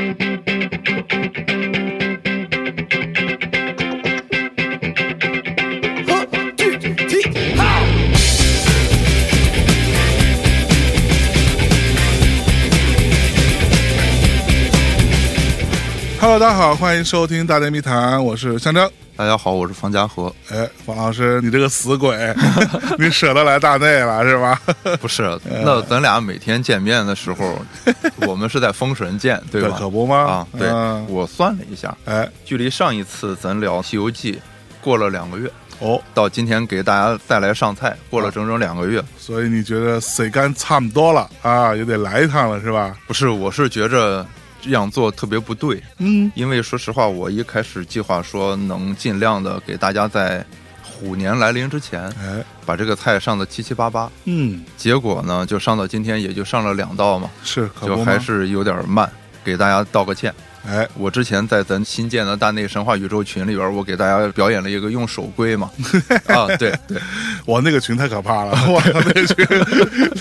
Thank you. Hello，大家好，欢迎收听《大内密谈》，我是香蕉。大家好，我是方家和。哎，方老师，你这个死鬼，你舍得来大内了是吧？不是，那咱俩每天见面的时候，我们是在封神见，对吧？可不吗？啊，对，我算了一下，哎，距离上一次咱聊《西游记》过了两个月哦，到今天给大家再来上菜，过了整整两个月，所以你觉得水干差不多了啊，也得来一趟了是吧？不是，我是觉着。这样做特别不对，嗯，因为说实话，我一开始计划说能尽量的给大家在虎年来临之前，哎，把这个菜上的七七八八，嗯，结果呢，就上到今天也就上了两道嘛，是，就还是有点慢，给大家道个歉。哎，我之前在咱新建的大内神话宇宙群里边，我给大家表演了一个用手龟嘛。啊，对对，我那个群太可怕了，我那个群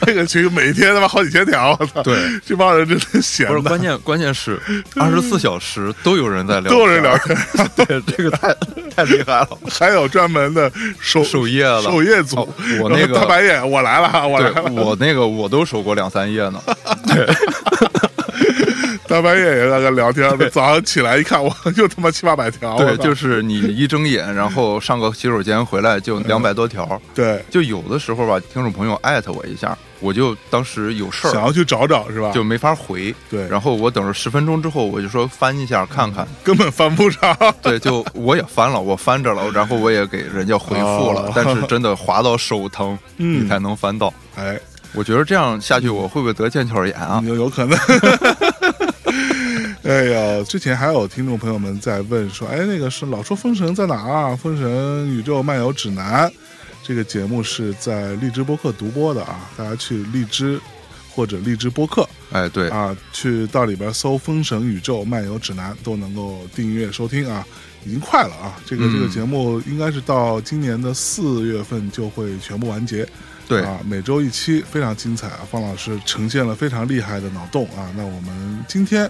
那个群每天他妈好几千条，我操！对，这帮人真的闲。不是关键，关键是二十四小时都有人在聊，都有人聊天。对，这个太太厉害了。还有专门的守守夜了，守夜组。我那个大白眼，我来了，我来了。我那个我都守过两三夜呢。对。大半夜也在那聊天，早上起来一看，我又他妈七八百条。对，就是你一睁眼，然后上个洗手间回来就两百多条。对，就有的时候吧，听众朋友艾特我一下，我就当时有事儿，想要去找找是吧？就没法回。对，然后我等着十分钟之后，我就说翻一下看看，根本翻不上。对，就我也翻了，我翻着了，然后我也给人家回复了，但是真的滑到手疼，你才能翻到。哎，我觉得这样下去，我会不会得腱鞘炎啊？有有可能。哎呀，之前还有听众朋友们在问说，哎，那个是老说封神在哪啊？封神宇宙漫游指南这个节目是在荔枝播客独播的啊，大家去荔枝或者荔枝播客，哎，对啊，去到里边搜《封神宇宙漫游指南》都能够订阅收听啊，已经快了啊，这个这个节目应该是到今年的四月份就会全部完结。对啊，每周一期非常精彩啊！方老师呈现了非常厉害的脑洞啊！那我们今天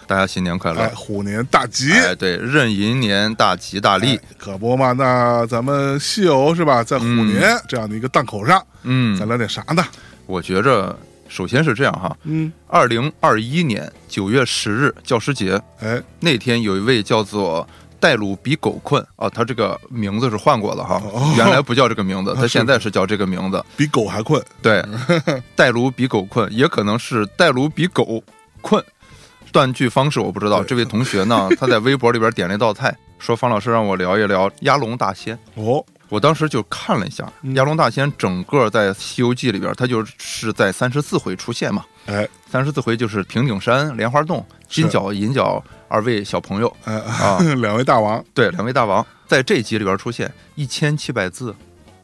大家新年快乐，虎年大吉。哎，对，壬寅年大吉大利，可不嘛？那咱们西游是吧，在虎年这样的一个档口上，嗯，咱聊点啥呢？我觉着。首先是这样哈，嗯，二零二一年九月十日教师节，哎，那天有一位叫做戴鲁比狗困啊，他这个名字是换过了哈，原来不叫这个名字，他现在是叫这个名字，比狗还困，对，戴鲁比狗困，也可能是戴鲁比狗困，断句方式我不知道。这位同学呢，他在微博里边点了一道菜，说方老师让我聊一聊鸭龙大仙。哦。我当时就看了一下《鸭龙大仙》，整个在《西游记》里边，他就是在三十四回出现嘛。哎，三十四回就是平顶山、莲花洞、金角、银角二位小朋友，哎啊，两位大王，对，两位大王在这集里边出现一千七百字，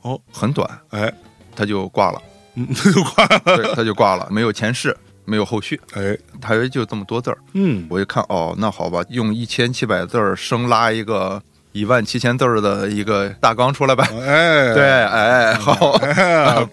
哦，很短，哎，他就挂了，嗯，他 就挂了，对，他就挂了，没有前世，没有后续，哎，大约就这么多字儿，嗯，我一看，哦，那好吧，用一千七百字儿生拉一个。一万七千字儿的一个大纲出来吧，哎，对，哎，好，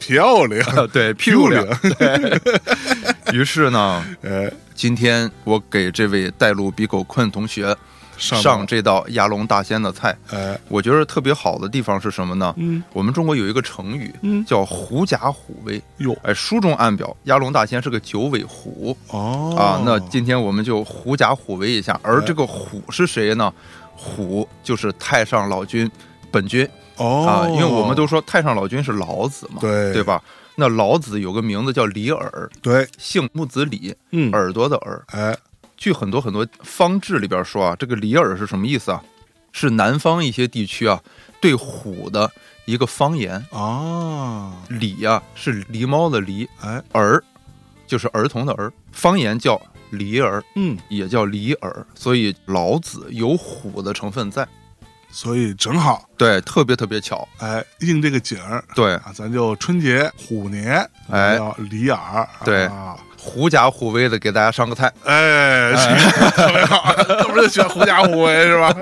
漂亮，对，漂亮。对 于是呢，呃，今天我给这位带路比狗困同学上这道压龙大仙的菜，哎，我觉得特别好的地方是什么呢？嗯，我们中国有一个成语，嗯，叫狐假虎威。哟，哎，书中暗表压龙大仙是个九尾狐。哦，啊，那今天我们就狐假虎威一下，而这个虎是谁呢？虎就是太上老君本君哦啊，因为我们都说太上老君是老子嘛，对对吧？那老子有个名字叫李耳，对，姓木子李，嗯，耳朵的耳。哎，据很多很多方志里边说啊，这个里耳是什么意思啊？是南方一些地区啊对虎的一个方言啊。里呀是狸猫的狸，哎，儿就是儿童的儿，方言叫狸儿，嗯，也叫狸耳，所以老子有虎的成分在。所以正好，对，特别特别巧。哎，应这个景儿对，啊，咱就春节虎年，哎。要离耳，对啊，狐假虎威的给大家上个菜。哎，特别好，这不是喜欢狐假虎威是吧？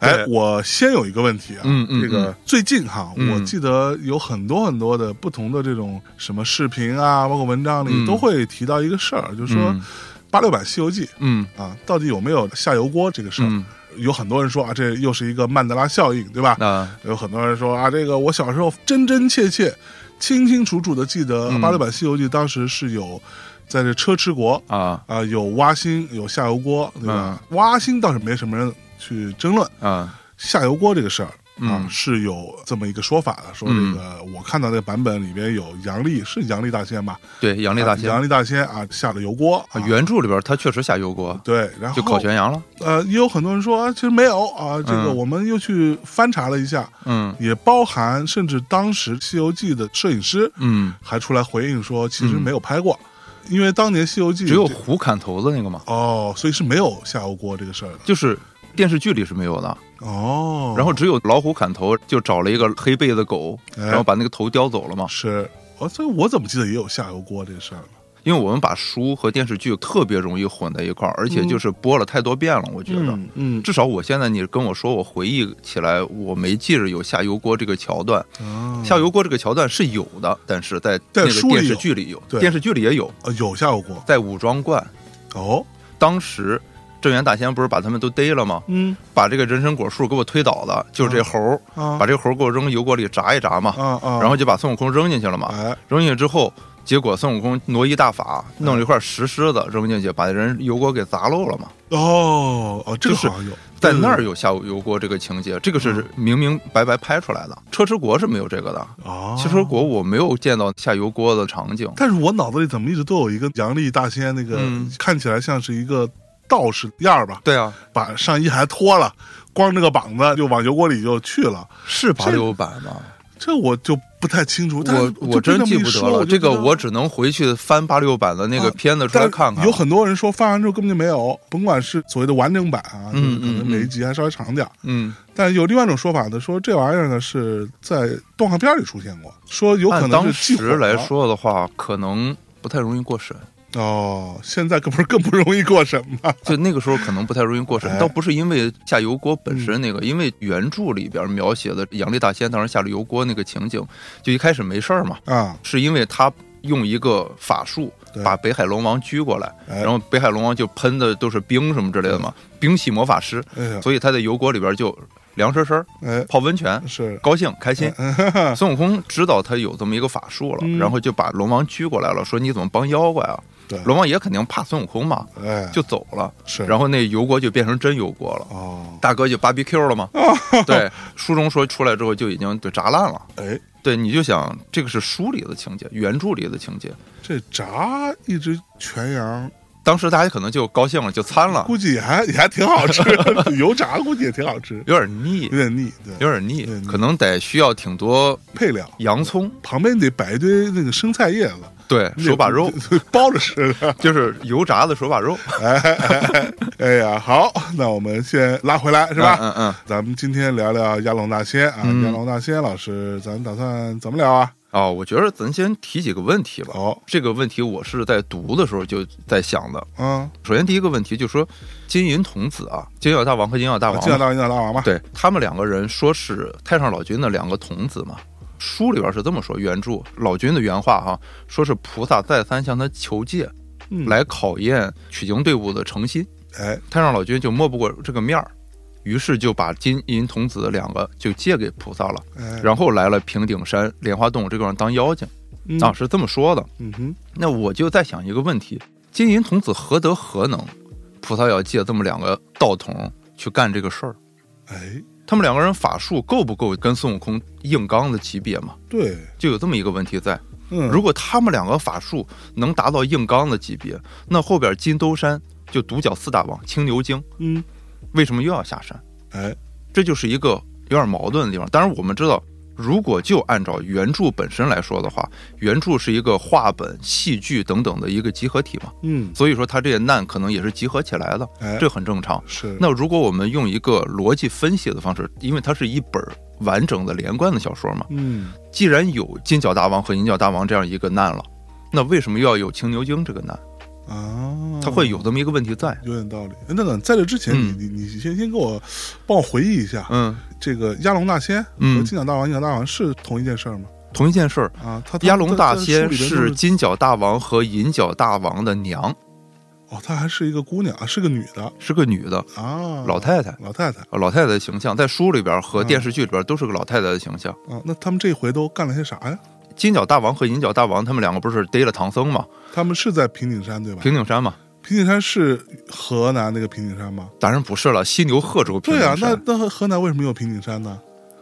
哎，我先有一个问题啊，嗯嗯这个最近哈，嗯。我记得有很多很多的不同的这种什么视频啊，包括文章里嗯。都会提到一个事儿，就是说嗯。八六版《西游记嗯》啊，到底有没有下油锅这个事儿？嗯，有很多人说啊，这又是一个曼德拉效应，对吧？啊有很多人说啊，这个我小时候真真切切、清清楚楚的记得嗯八六版《西游记》当时是有在这车迟国啊啊、有挖心，有下油锅，对吧？挖心倒是没什么人去争论，啊下油锅这个事儿。啊，嗯。是有这么一个说法的，说这个、我看到那个版本里边有杨丽，是杨丽大仙吧？对，杨丽大仙。啊杨丽大仙啊下了油锅啊原著里边他确实下油锅，对，然后就烤全羊了。呃，也有很多人说啊，其实没有啊，这个嗯我们又去翻查了一下，嗯。也包含甚至当时《西游记》的摄影师嗯，还出来回应说，其实没有拍过，因为当年《西游记》只有这虎砍头的那个嘛，哦，所以是没有下油锅这个事儿的。就是电视剧里是没有的。哦。然后只有老虎砍头，就找了一个黑背的狗，哎然后把那个头叼走了嘛。是哦，所以我怎么记得也有下油锅这个事儿呢？因为我们把书和电视剧特别容易混在一块儿，而且就是播了太多遍了，我觉得。嗯嗯至少我现在你跟我说，我回忆起来，我没记着有下油锅这个桥段。啊下油锅这个桥段是有的，但是在那个在书里电视有剧里有，对电视剧里也有，呃有下油锅在武装观，哦，当时镇元大仙不是把他们都逮了吗？嗯。把这个人参果树给我推倒了，就是这猴儿，啊。把这个猴儿给我扔油锅里炸一炸嘛，啊啊，然后就把孙悟空扔进去了嘛。哎。扔进去之后，结果孙悟空挪移大法，弄了一块石狮子扔进去，把人油锅给砸漏了嘛。哦哦，这个是好像有。在那儿有下油锅这个情节，这个是明明白白拍出来的。车迟国是没有这个的，哦，车迟国我没有见到下油锅的场景。但是我脑子里怎么一直都有一个杨丽大仙那个、嗯。看起来像是一个道士样儿吧，对啊，把上衣还脱了，光着个膀子就往油锅里就去了。是八六版吗？这我就不太清楚，我我真记不得了，这个我只能回去翻八六版的那个啊片子出来但看看。有很多人说翻完之后根本就没有，甭管是所谓的完整版啊，就是嗯可能嗯每一集还稍微长点儿。嗯，但有另外一种说法呢，说这玩意儿呢是在动画片里出现过，说有可能是当时来说的话，可能不太容易过审。哦，现在可不是更不容易过审吗？就那个时候可能不太容易过审哎，倒不是因为下油锅本身那个，因为原著里边描写的杨丽大仙当时下了油锅那个情景，就一开始没事儿嘛，啊，是因为他用一个法术把北海龙王拘过来，哎。然后北海龙王就喷的都是冰什么之类的嘛，冰系魔法师，哎，所以他在油锅里边就凉湿湿哎，泡温泉。是。高兴开心，孙悟空知道他有这么一个法术了，嗯。然后就把龙王拘过来了，说你怎么帮妖怪啊？对，龙王爷肯定怕孙悟空嘛，哎，就走了。是，然后那油锅就变成真油锅了，哦，大哥就 BBQ 了嘛。对，书中说出来之后就已经就炸烂了。哎，对，你就想这个是书里的情节，原著里的情节。这炸一只全羊，当时大家可能就高兴了，就参了，估计也还也还挺好吃，油炸估计也挺好吃，有点腻。有，点腻，对，有点腻。可能得需要挺多配料。洋葱，旁边得摆一堆那个生菜叶子，对，手把肉，包着吃的。就是油炸的手把肉，哎哎哎哎呀，好，那我们先拉回来是吧？嗯嗯。咱们今天聊聊亚龙大仙啊，嗯鸭龙大仙老师，咱打算怎么聊啊？哦，我觉得咱先提几个问题吧。哦，这个问题我是在读的时候就在想的。嗯，首先第一个问题就是说，金银童子啊，金角大王和银角大王，金角大王，银角大王嘛？对他们两个人说是太上老君的两个童子嘛。书里边是这么说，原著老君的原话哈、说是菩萨再三向他求戒，嗯来考验取经队伍的诚心。哎，太上老君就摸不过这个面儿，于是就把金银童子两个就借给菩萨了，哎，然后来了平顶山莲花洞这个地方当妖精嗯啊，是这么说的。嗯哼，那我就在想一个问题：金银童子何德何能，菩萨要借这么两个道童去干这个事儿？哎，他们两个人法术够不够跟孙悟空硬刚的级别嘛？对，就有这么一个问题在。嗯，如果他们两个法术能达到硬刚的级别，那后边金兜山就独角四大王青牛精嗯，为什么又要下山？哎，这就是一个有点矛盾的地方。当然，我们知道，如果就按照原著本身来说的话，原著是一个话本、戏剧等等的一个集合体嘛，嗯，所以说它这些难可能也是集合起来的，哎，这很正常。是那如果我们用一个逻辑分析的方式，因为它是一本完整的连贯的小说嘛，嗯既然有金角大王和银角大王这样一个难了，那为什么又要有青牛精这个难？啊，它会有这么一个问题在。有点道理。哎，那等在这之前，嗯你你你先先给我帮我回忆一下，嗯，这个鸭龙大仙和嗯金角大王、银角大王是同一件事儿吗？同一件事儿，啊，他他鸭龙大仙是金角大王和银角大王的娘，哦，她还是一个姑娘啊，是个女的是个女的啊，老太太。老太太老太太的形象在书里边嗯和电视剧里边都是个老太太的形象。啊，那他们这回都干了些啥呀？金角大王和银角大王他们两个不是逮了唐僧吗？他们是在平顶山对吧？平顶山嘛？平顶山是河南那个平顶山吗？当然不是了，犀牛贺州平对啊，顶山。那那河南为什么有平顶山呢？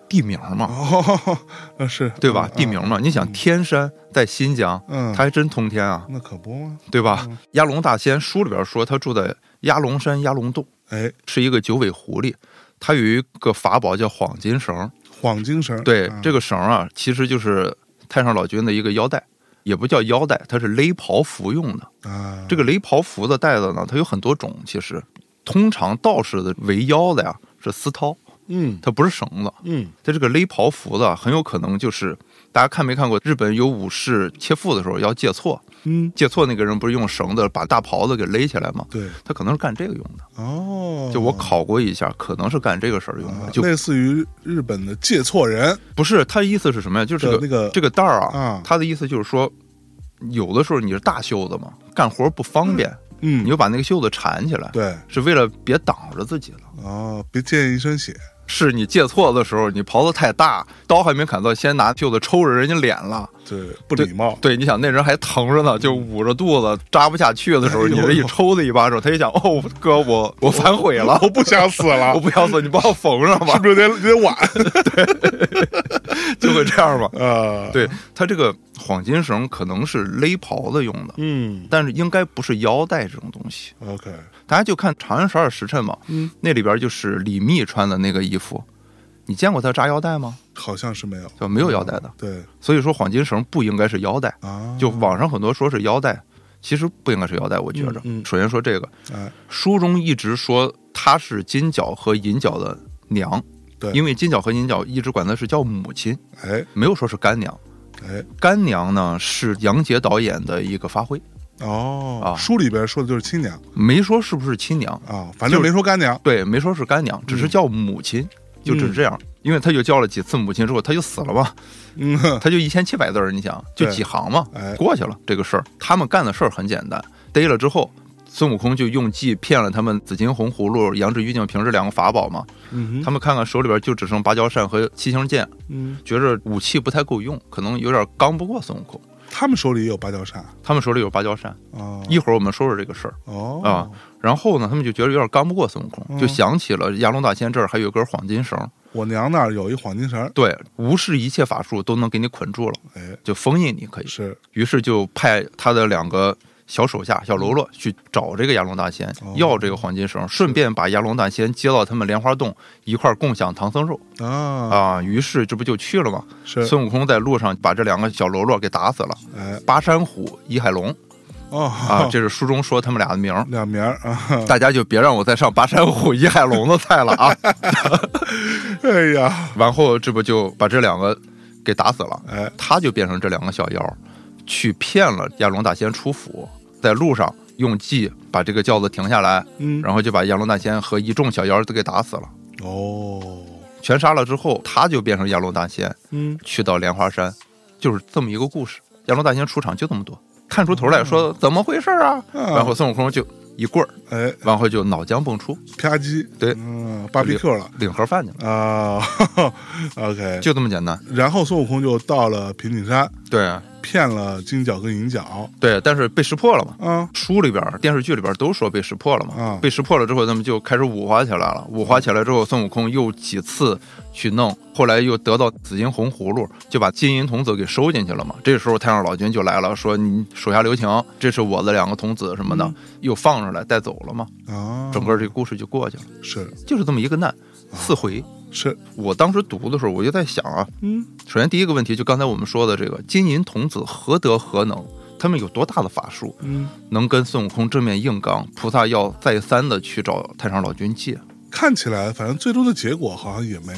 地名嘛，哦，啊是对吧？嗯地名嘛，你想天山在新疆，嗯，它还真通天啊，那可不吗？对吧嗯？鸭龙大仙书里边说他住在鸭龙山鸭龙洞，哎，是一个九尾狐狸，他有一个法宝叫晃金绳，晃金绳，对，啊这个绳啊，其实就是太上老君的一个腰带，也不叫腰带，它是勒袍服用的。啊，这个勒袍服的带子呢，它有很多种，其实通常道士的围腰的呀是丝绦，嗯它不是绳子。嗯它这个勒袍服的很有可能就是大家看没看过日本有武士切腹的时候要借错，嗯，借错那个人不是用绳子把大袍子给勒起来吗？对，他可能是干这个用的。哦，就我考过一下，可能是干这个事儿用啊的，就类似于日本的借错人。不是他意思是什么呀？就是这个那个这个带儿啊啊，他的意思就是说，有的时候你是大袖子嘛，干活不方便，嗯。你，就把那个袖子缠起来，对，是为了别挡着自己了。哦，别溅一身血，是你借错的时候，你袍子太大，刀还没砍到，先拿袖子抽着人家脸了。对，不礼貌，对，你想那人还疼着呢，就捂着肚子扎不下去的时候，你这一抽他一巴掌，他一想，哦，哥，我我反悔了，我不想死了 我，不想死，你帮我缝上吧是，不是有点有点晚？就会这样吧。啊，，对他这个黄金绳可能是勒袍子用的，嗯但是应该不是腰带这种东西。，OK，大家就看《长安十二时辰》嘛，嗯，那里边就是李密穿的那个衣服，你见过他扎腰带吗？好像是没有，就没有腰带的。对。所以说黄金绳不应该是腰带，啊，就网上很多说是腰带，其实不应该是腰带。我觉着，嗯嗯。首先说这个，哎，书中一直说她是金角和银角的娘，对。因为金角和银角一直管她是叫母亲，哎。没有说是干娘。哎，干娘呢是杨洁导演的一个发挥，哦，啊。书里边说的就是亲娘。没说是不是亲娘，啊，反正没说干娘，对，没说是干娘，只是叫母亲，就只是这样。因为他就叫了几次母亲之后，他就死了嘛，嗯，哼他就一千七百字儿，你想就对几行嘛 哎，过去了这个事儿。他们干的事儿很简单，逮了之后，孙悟空就用计骗了他们紫金红葫芦、羊脂玉净瓶这两个法宝嘛。嗯他们看看手里边就只剩芭蕉扇和七星剑，嗯，觉着武器不太够用，可能有点刚不过孙悟空。他们手里也有芭蕉扇？他们手里有芭蕉扇，哦，一会儿我们说说这个事儿。哦。啊然后呢，他们就觉得有点刚不过孙悟空，嗯。就想起了亚龙大仙这儿还有根黄金绳，我娘那儿有一黄金绳，对，无视一切法术都能给你捆住了，哎，就封印你可以。是。于是就派他的两个小手下小喽啰去找这个亚龙大仙，哦。要这个黄金绳，顺便把亚龙大仙接到他们莲花洞一块儿共享唐僧肉。啊，啊。于是这不就去了吗？是，孙悟空在路上把这两个小喽啰给打死了，哎，巴山虎、倚海龙。哦，啊，这是书中说他们俩的名儿。两名儿啊，大家就别让我再上巴山虎、倚海龙的菜了啊！哎呀，完后这不就把这两个给打死了，哎，他就变成这两个小妖，去骗了亚龙大仙出府，在路上用计把这个轿子停下来，嗯，然后就把鸭龙大仙和一众小妖都给打死了，哦，全杀了之后，他就变成鸭龙大仙，嗯，去到莲花山，就是这么一个故事。鸭龙大仙出场就这么多，看出头来说怎么回事啊？啊。然后孙悟空就一棍儿，哎，然后就脑浆迸出，啪叽，对。嗯，barbecue 了。领盒饭去了，啊，OK，就这么简单。然后孙悟空就到了平顶山，对骗了金角跟银角，对，但是被识破了嘛。嗯，书里边、电视剧里边都说被识破了嘛。啊被识破了之后，他们就开始五花起来了。五花起来之后，孙悟空又几次去弄，后来又得到紫金红葫芦，就把金银童子给收进去了嘛。这时候太上老君就来了，说你手下留情，这是我的两个童子什么的，又放出来带走了嘛。啊，整个这个故事就过去了，是就是这么一个难，四回是，我当时读的时候，我就在想啊，嗯，首先第一个问题就刚才我们说的这个金银童子何德何能？他们有多大的法术，嗯，能跟孙悟空正面硬刚？菩萨要再三的去找太上老君借。看起来反正最终的结果好像也没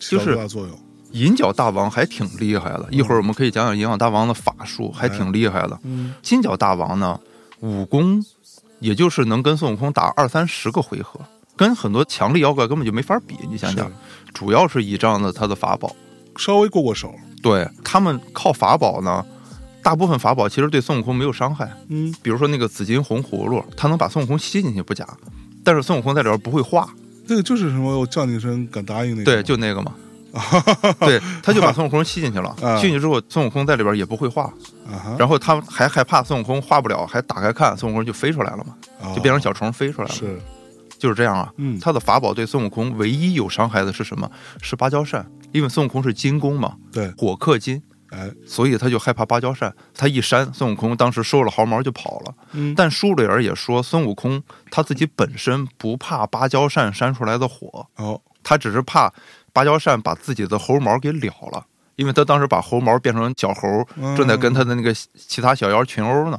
起到就是多大作用。银角大王还挺厉害的，一会儿我们可以讲讲银角大王的法术，还挺厉害的。嗯，金角大王呢，武功也就是能跟孙悟空打二三十个回合，跟很多强力妖怪根本就没法比。你想想，主要是倚仗着他的法宝，稍微过过手，对他们靠法宝呢，大部分法宝其实对孙悟空没有伤害。嗯，比如说那个紫金红葫芦，它能把孙悟空吸进去不假，但是孙悟空在里边不会化，那个就是什么我叫你一声敢答应那个，对，就那个嘛。对，他就把孙悟空吸进去了，啊。吸进去之后，孙悟空在里边也不会化，啊，然后他还害怕孙悟空化不了，还打开看，孙悟空就飞出来了嘛，啊就变成小虫飞出来了，是，就是这样啊。嗯，他的法宝对孙悟空唯一有伤害的是什么？是芭蕉扇，因为孙悟空是金弓嘛，对，火克金，哎，所以他就害怕芭蕉扇。他一扇，孙悟空当时收了毫毛就跑了。嗯，但书里儿也说，孙悟空他自己本身不怕芭蕉扇扇出来的火，哦，他只是怕芭蕉扇把自己的猴毛给燎了。因为他当时把猴毛变成小猴，嗯正在跟他的那个其他小妖群殴呢。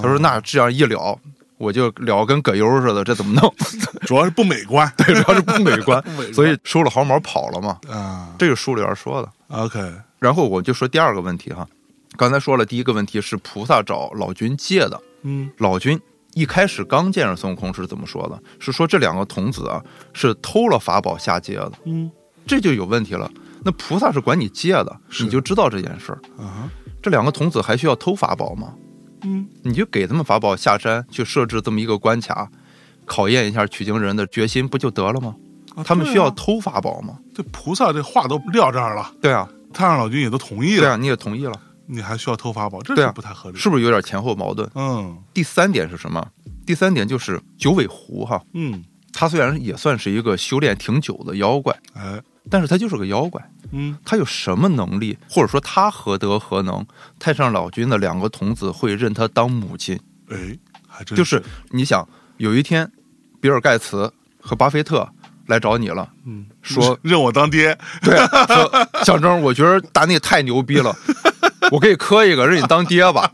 他说：“那这样一燎，我就聊跟葛优似的，这怎么弄？主要是不美观，对，主要是不美观 美观，所以收了毫毛跑了嘛。啊这个书里边说的。，OK，然后我就说第二个问题哈，刚才说了第一个问题是菩萨找老君借的，嗯，老君一开始刚见着孙悟空是怎么说的？是说这两个童子啊是偷了法宝下界的，嗯，这就有问题了。那菩萨是管你借的，你就知道这件事儿。啊哈，这两个童子还需要偷法宝吗？嗯，你就给他们法宝下山去设置这么一个关卡，考验一下取经人的决心，不就得了吗？啊他们需要偷法宝吗？这菩萨这话都撂这儿了，对啊，太上老君也都同意了，对啊，你也同意了，你还需要偷法宝，这是不太合理，是不是有点前后矛盾？嗯。第三点是什么？第三点就是九尾狐哈，嗯，他虽然也算是一个修炼挺久的妖怪，哎，但是他就是个妖怪。嗯，他有什么能力，或者说他何德何能？太上老君的两个童子会认他当母亲，哎，还真就是你想，有一天，比尔盖茨和巴菲特来找你了，嗯，说 认我当爹，对，说象征，我觉得达内太牛逼了，我给你磕一个，认你当爹吧。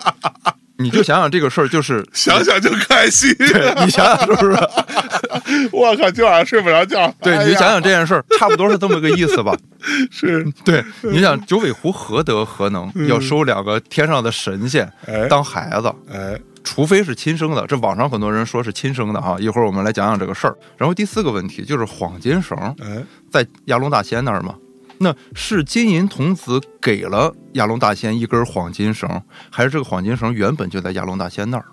你就想想这个事儿，就是想想就开心，你想想是不是？我靠，今晚上睡不着觉，对，哎你就想想这件事儿，差不多是这么个意思吧。是，对，你想九尾狐何德何能，要收两个天上的神仙哎。当孩子？哎，除非是亲生的，这网上很多人说是亲生的哈，一会儿我们来讲讲这个事儿。然后第四个问题就是黄金绳哎，在亚龙大仙那儿嘛，那是金银童子给了亚龙大仙一根黄金绳，还是这个黄金绳原本就在亚龙大仙那儿？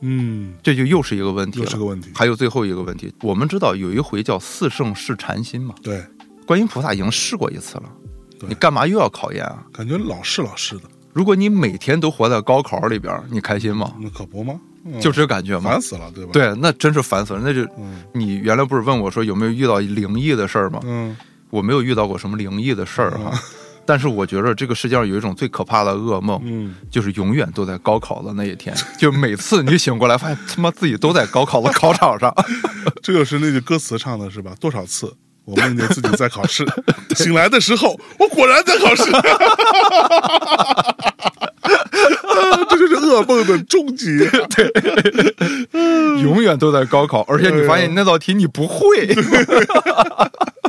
嗯，这就又是一个问题了。又是个问题，还有最后一个问题，我们知道有一回叫四圣试禅心嘛，对，观音菩萨已经试过一次了，你干嘛又要考验啊？感觉老试老试的，如果你每天都活在高考里边，你开心吗？那可不吗？嗯就这感觉吗烦？死了，对吧？，对，那真是烦死了。那就嗯你原来不是问我说有没有遇到灵异的事儿吗？嗯，我没有遇到过什么灵异的事儿哈，但是我觉得这个世界上有一种最可怕的噩梦，嗯，就是永远都在高考的那一天，就每次你醒过来发现他妈自己都在高考的考场上。这就是那句歌词唱的是吧？多少次我梦见自己在考试，醒来的时候，我果然在考试。这就是噩梦的终结。永远都在高考，而且你发现那道题你不会，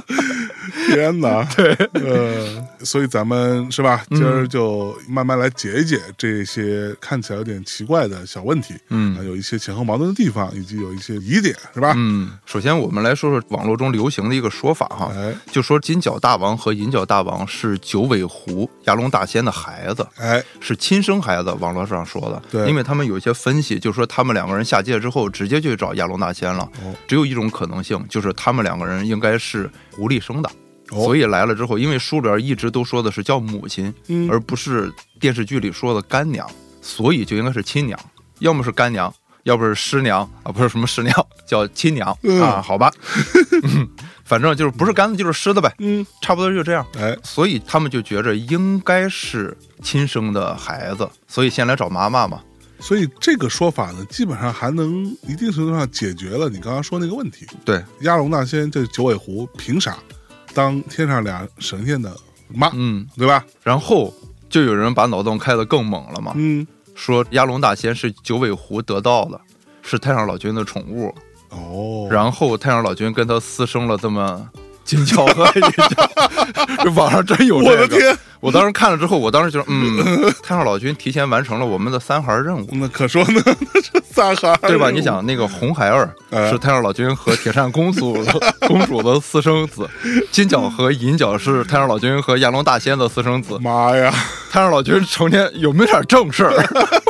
天哪！对，呃，所以咱们是吧？今儿就慢慢来解一解这些看起来有点奇怪的小问题，嗯啊有一些前后矛盾的地方，以及有一些疑点，是吧？嗯，首先我们来说说网络中流行的一个说法哈，哎就说金角大王和银角大王是九尾狐牙龙大仙的孩子，哎，是亲生孩子。网络上说的，对因为他们有一些分析，就说他们两个人下界之后直接就去找亚龙大仙了，哦只有一种可能性，就是他们两个人应该是狐狸生的。哦所以来了之后，因为书里边一直都说的是叫母亲，嗯而不是电视剧里说的干娘，所以就应该是亲娘，要么是干娘，要不是师娘啊，不是什么师娘，叫亲娘、嗯啊，好吧，嗯 反正就是不是干的就是湿的呗，嗯，差不多就这样。哎，所以他们就觉着应该是亲生的孩子，所以先来找妈妈嘛。所以这个说法呢，基本上还能一定程度上解决了你刚刚说那个问题。对，鸭龙大仙这九尾狐凭啥当天上俩神仙的妈，嗯，对吧？然后就有人把脑洞开得更猛了嘛，嗯，说鸭龙大仙是九尾狐得到的，是太上老君的宠物，哦，然后太上老君跟他私生了这么金角和银角，这网上真有这个。我的天，我当时看了之后，我当时觉得，嗯，太上老君提前完成了我们的三孩任务。那可说呢，那是三孩儿，对吧？你想，那个红孩儿哎是太上老君和铁扇公主公主的私生子，金角和银角是太上老君和亚龙大仙的私生子。妈呀，太上老君成天有没有点正事儿？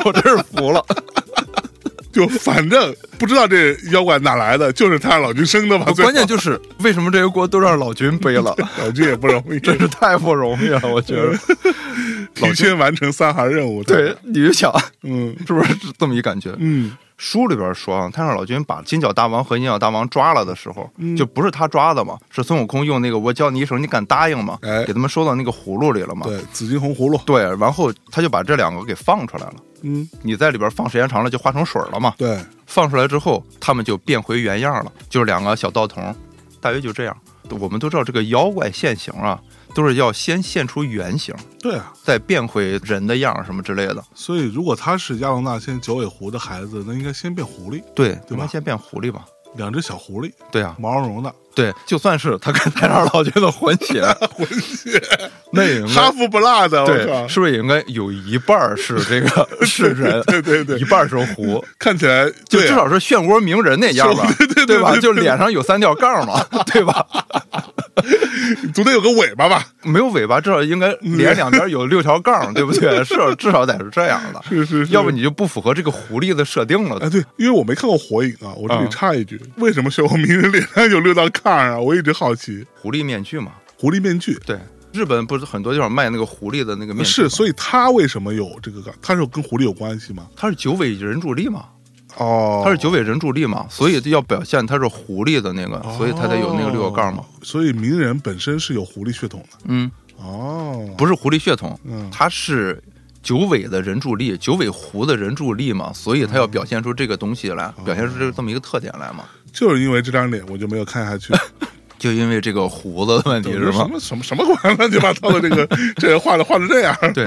我真是服了。就反正不知道这妖怪哪来的，就是太上老君生的嘛？关键就是为什么这些锅都让老君背了？老君也不容易，真是太不容易了，我觉得。老君完成三孩任务。对，，你就想嗯是不是这么一感觉？嗯书里边说啊，太上老君把金角大王和银角大王抓了的时候，就不是他抓的嘛，是孙悟空用那个我教你一声，你敢答应吗？哎给他们收到那个葫芦里了嘛。对，紫金红葫芦，对，然后他就把这两个给放出来了。嗯，你在里边放时间长了，就化成水了嘛。对，放出来之后，他们就变回原样了，就是两个小道童，大约就这样。我们都知道这个妖怪现形啊，都是要先现出原形，对啊。再变回人的样什么之类的。所以，如果他是亚龙纳仙九尾狐的孩子，那应该先变狐狸，对，对吧应该先变狐狸吧？两只小狐狸，对啊，毛茸茸的，对，就算是他跟太上老君的混血，混血，那也应哈该夫不辣的，对，是不是也应该有一半是这个 是人，对对对一半是狐，看起来就至少是漩涡鸣人那样吧，对对对吧？就脸上有三条杠嘛，对吧？总得有个尾巴吧？没有尾巴，至少应该脸两边有六条杠，对不对？是，至少得是这样的，是是是，要不你就不符合这个狐狸的设定了。哎，对，因为我没看过《火影》啊，我这里嗯。插一句，为什么漩涡鸣人脸上有六道杠啊？我一直好奇。狐狸面具嘛，狐狸面具对，日本不是很多地方卖那个狐狸的那个面具是，所以他为什么有这个杠？他是跟狐狸有关系吗？他是九尾人柱力嘛，哦，他是九尾人柱力嘛，所以要表现他是狐狸的那个，所以他得有那个六个杠嘛。哦。所以鸣人本身是有狐狸血统的。嗯，哦，不是狐狸血统，嗯它是九尾的人柱力，九尾狐的人柱力嘛，所以他要表现出这个东西来，表现出这这么一个特点来嘛。就是因为这张脸，我就没有看下去。就因为这个胡子的问题是吗什？么什么什么鬼乱七八糟的这个 这个画的画成这样。对，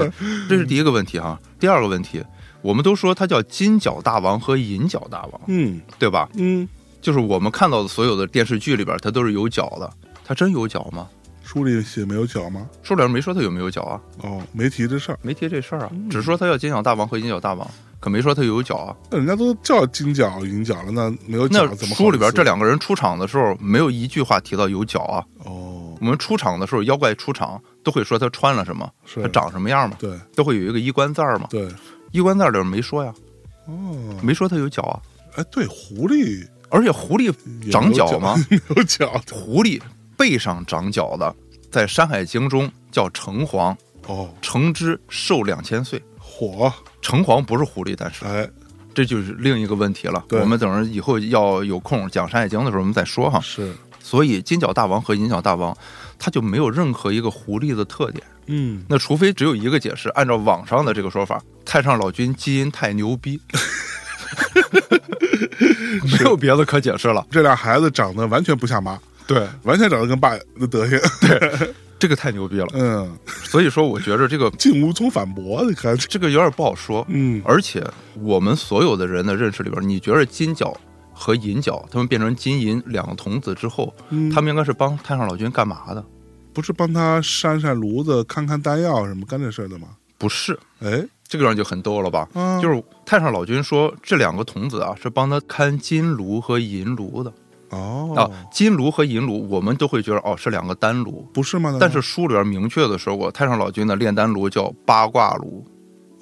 这是第一个问题哈。第二个问题，我们都说他叫金角大王和银角大王，嗯对吧？嗯，就是我们看到的所有的电视剧里边，他都是有角的，他真有角吗？书里写没有脚吗？书里边没说他有没有角啊，哦，没提这事儿。没提这事儿啊，只说他叫金角大王和银角大王，可没说他有脚啊。那人家都叫金角银角了，那没有角那？书里边这两个人出场的时候，没有一句话提到有脚啊。哦，我们出场的时候，妖怪出场都会说他穿了什么，他长什么样嘛，对都会有一个衣冠字儿嘛。对衣冠字儿里边没说呀，哦，没说他有脚啊。哎，对，狐狸而且狐狸长有角吗？没有脚狐狸背上长脚的，在《山海经》中叫城隍，哦，城之寿两千岁。火城隍不是狐狸，但是哎这就是另一个问题了。对我们等着以后要有空讲《山海经》的时候，我们再说哈。是所以金角大王和银角大王，他就没有任何一个狐狸的特点。嗯那除非只有一个解释，按照网上的这个说法，太上老君基因太牛逼，没有别的可解释了。这俩孩子长得完全不像妈，对，完全长得跟爸的德行。对这个太牛逼了。嗯，所以说，我觉着这个 竟无从反驳，你看，这个有点不好说。嗯而且我们所有的人的认识里边，你觉着金角和银角他们变成金银两个童子之后，嗯他们应该是帮太上老君干嘛的？不是帮他扇扇炉子、看看丹药什么干这事儿的吗？不是，哎，这个人就很逗了吧？啊就是太上老君说这两个童子啊是帮他看金炉和银炉的。哦啊，金炉和银炉，我们都会觉得哦是两个单炉，不是吗？但是书里边明确的说过，太上老君的炼丹炉叫八卦炉，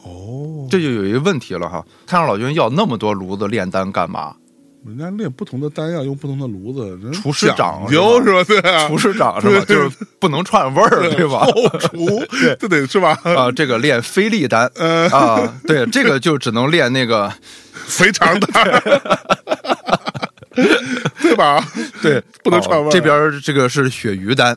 哦，这就有一个问题了哈。太上老君要那么多炉子炼丹干嘛？人家炼不同的丹药用不同的炉子，人厨师长讲究是吧？对啊，厨师长是吧？就是不能串味儿，对吧？后 厨 这得是吧？啊，这个炼菲力丹呃，啊，对，这个就只能炼那个肥肠丹，对吧？对，不能串味这边这个是鳕鱼丹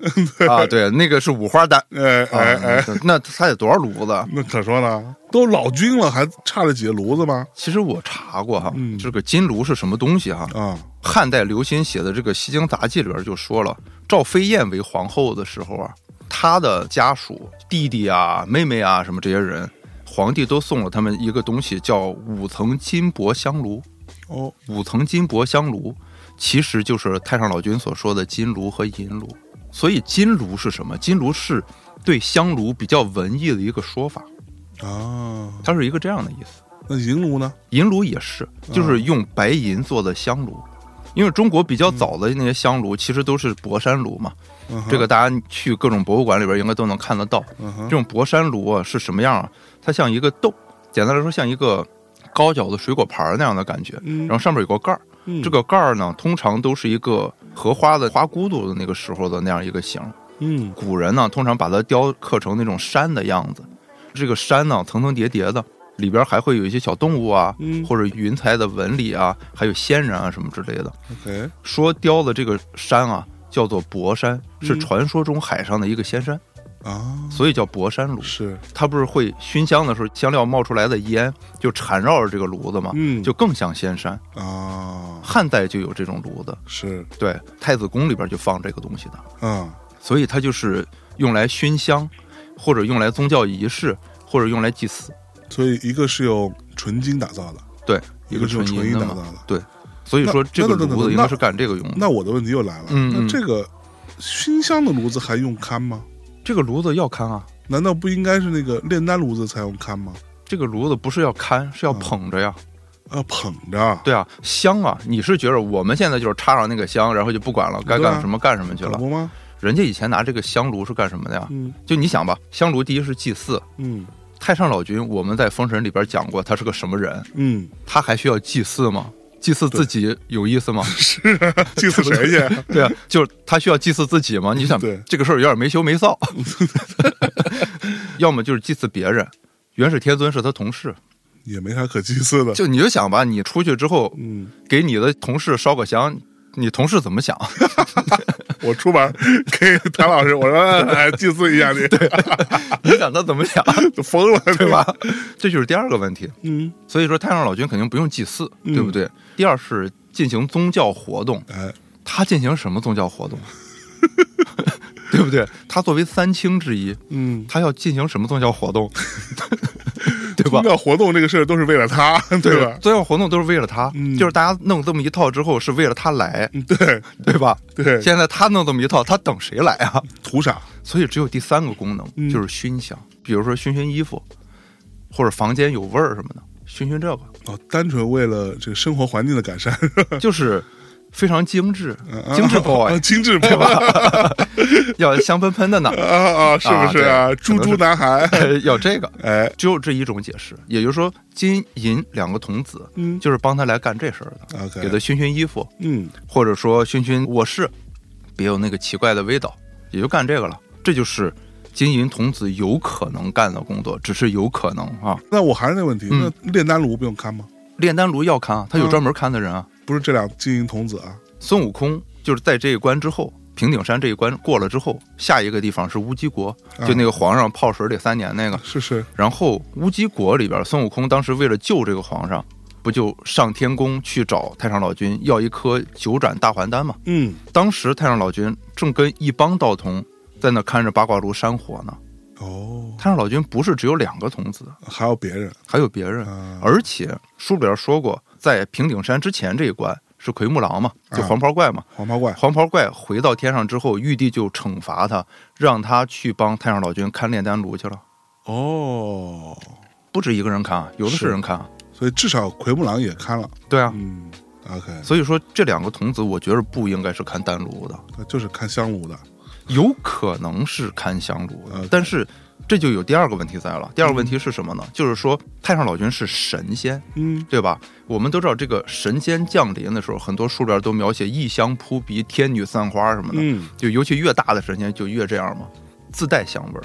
啊，对，那个是五花丹。哎哎那他得多少炉子？那可说呢，都老君了，还差了几个炉子吗？其实我查过哈，嗯这个金炉是什么东西哈？啊，汉代刘歆写的这个《西京杂记》里边就说了，赵飞燕为皇后的时候啊，她的家属弟弟啊、妹妹啊什么这些人，皇帝都送了他们一个东西，叫五层金箔香炉。哦，五层金箔香炉，其实就是太上老君所说的金炉和银炉。所以金炉是什么？金炉是对香炉比较文艺的一个说法，啊，它是一个这样的意思。那银炉呢？银炉也是，就是用白银做的香炉。因为中国比较早的那些香炉，其实都是博山炉嘛。嗯这个大家去各种博物馆里边应该都能看得到。嗯这种博山炉啊是什么样啊？它像一个豆，简单来说像一个高脚的水果盘那样的感觉，嗯然后上面有个盖儿。嗯这个盖儿呢，通常都是一个荷花的花骨朵的那个时候的那样一个形。嗯古人呢，通常把它雕刻成那种山的样子。这个山呢，层层叠叠的，里边还会有一些小动物啊，嗯或者云彩的纹理啊，还有仙人啊什么之类的。，OK，说雕的这个山啊，叫做博山，是嗯传说中海上的一个仙山，啊，所以叫博山炉。是，它不是会熏香的时候，香料冒出来的烟就缠绕着这个炉子嘛，嗯，就更像仙山。啊，汉代就有这种炉子，是，对，太子宫里边就放这个东西的，嗯，所以它就是用来熏香，或者用来宗教仪式，或者用来祭祀。所以一个是用纯金打造的，对，一个是用纯纯银打造。的。对，所以说这个炉子应该是干这个用的。那我的问题又来了，嗯嗯那这个熏香的炉子还用看吗？这个炉子要看啊，难道不应该是那个炼丹炉子才用看吗？这个炉子不是要看，是要捧着呀。啊，捧着，对啊，香啊，你是觉得我们现在就是插上那个香，然后就不管了，该干什么干什么去了。吗？人家以前拿这个香炉是干什么的呀？嗯就你想吧，香炉第一是祭祀，嗯太上老君我们在《封神》里边讲过，他是个什么人？嗯，他还需要祭祀吗？祭祀自己有意思吗？是啊，祭祀谁去？对啊，就是他需要祭祀自己吗？你想这个事儿有点没羞没臊，要么就是祭祀别人。元始天尊是他同事，也没啥可祭祀的。就你就想吧，你出去之后嗯，给你的同事烧个香，你同事怎么想？我出门给谭老师我说哎祭祀一下你，你想他怎么想，就疯了，对？吧？这就是第二个问题。嗯，所以说，太上老君肯定不用祭祀，对不对？第二是进行宗教活动，哎，他进行什么宗教活动？对不对？他作为三清之一，嗯，他要进行什么宗教活动？对吧宗？教活动这个事儿都是为了他，对吧？宗教活动都是为了他，嗯就是大家弄这么一套之后，是为了他来，嗯对对吧？对，现在他弄这么一套，他等谁来啊？图啥？所以只有第三个功能，嗯就是熏香，比如说熏熏衣服，或者房间有味儿什么的，熏熏这个，哦，单纯为了这个生活环境的改善，就是非常精致，啊精致 boy 啊精致 boy 要香喷喷的呢，啊啊，是不是啊？猪猪男孩，要这个。哎，只有这一种解释，也就是说，金银两个童子嗯就是帮他来干这事儿的给他熏熏衣服，嗯或者说熏熏卧室，别有那个奇怪的味道，也就干这个了。这就是金银童子有可能干的工作，只是有可能啊。那我还是那个问题，嗯那炼丹炉不用看吗？炼丹炉要看啊，他有嗯专门看的人啊。不是这俩金银童子啊？孙悟空就是在这一关之后，平顶山这一关过了之后，下一个地方是乌鸡国，啊就那个皇上泡水里三年那个。是是，然后乌鸡国里边，孙悟空当时为了救这个皇上，不就上天宫去找太上老君要一颗九转大还丹吗？嗯，当时太上老君正跟一帮道童在那看着八卦炉山火呢。哦，太上老君不是只有两个童子，还有别人还有别人，啊，而且书里边说过，在平顶山之前这一关是奎木狼嘛，就啊黄袍怪嘛。黄袍怪，黄袍怪回到天上之后，玉帝就惩罚他，让他去帮太上老君看炼丹炉去了。哦，不止一个人看啊，有的是是人看啊。所以至少奎木狼也看了，对啊，嗯，OK，所以说这两个童子，我觉得不应该是看丹炉的，那就是看香炉的，有可能是看香炉的但是这就有第二个问题在了。第二个问题是什么呢？就是说太上老君是神仙，嗯对吧？我们都知道这个神仙降临的时候，很多书里边都描写异香扑鼻、天女散花什么的，嗯，就尤其越大的神仙就越这样嘛，自带香味儿。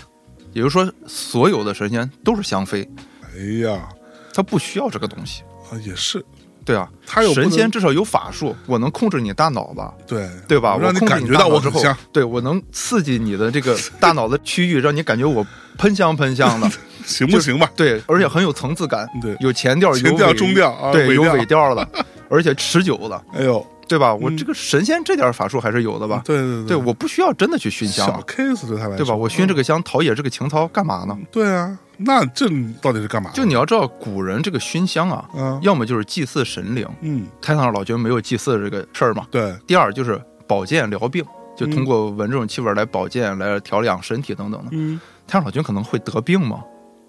也就是说，所有的神仙都是香妃，哎呀，他不需要这个东西，啊也是，对啊，他有神仙至少有法术，我能控制你大脑吧？对对吧？我让你控制感觉到大脑之后对我能刺激你的这个大脑的区域，让你感觉我喷香喷香的，行不行吧？对，而且很有层次感，对有前调，有前调中调啊对，有尾调的，而且持久的，哎呦，对吧？我这个神仙这点法术还是有的吧？对对对，我不需要真的去熏香小啊，case 对他来说，对吧？我熏这个香陶冶这个情操干嘛呢？对啊，那这到底是干嘛？就你要知道，古人这个熏香啊，嗯要么就是祭祀神灵，嗯，太上老君没有祭祀这个事儿嘛。对，第二就是保健疗病，就嗯通过闻这种气味来保健、来调养身体等等的。嗯，太上老君可能会得病吗？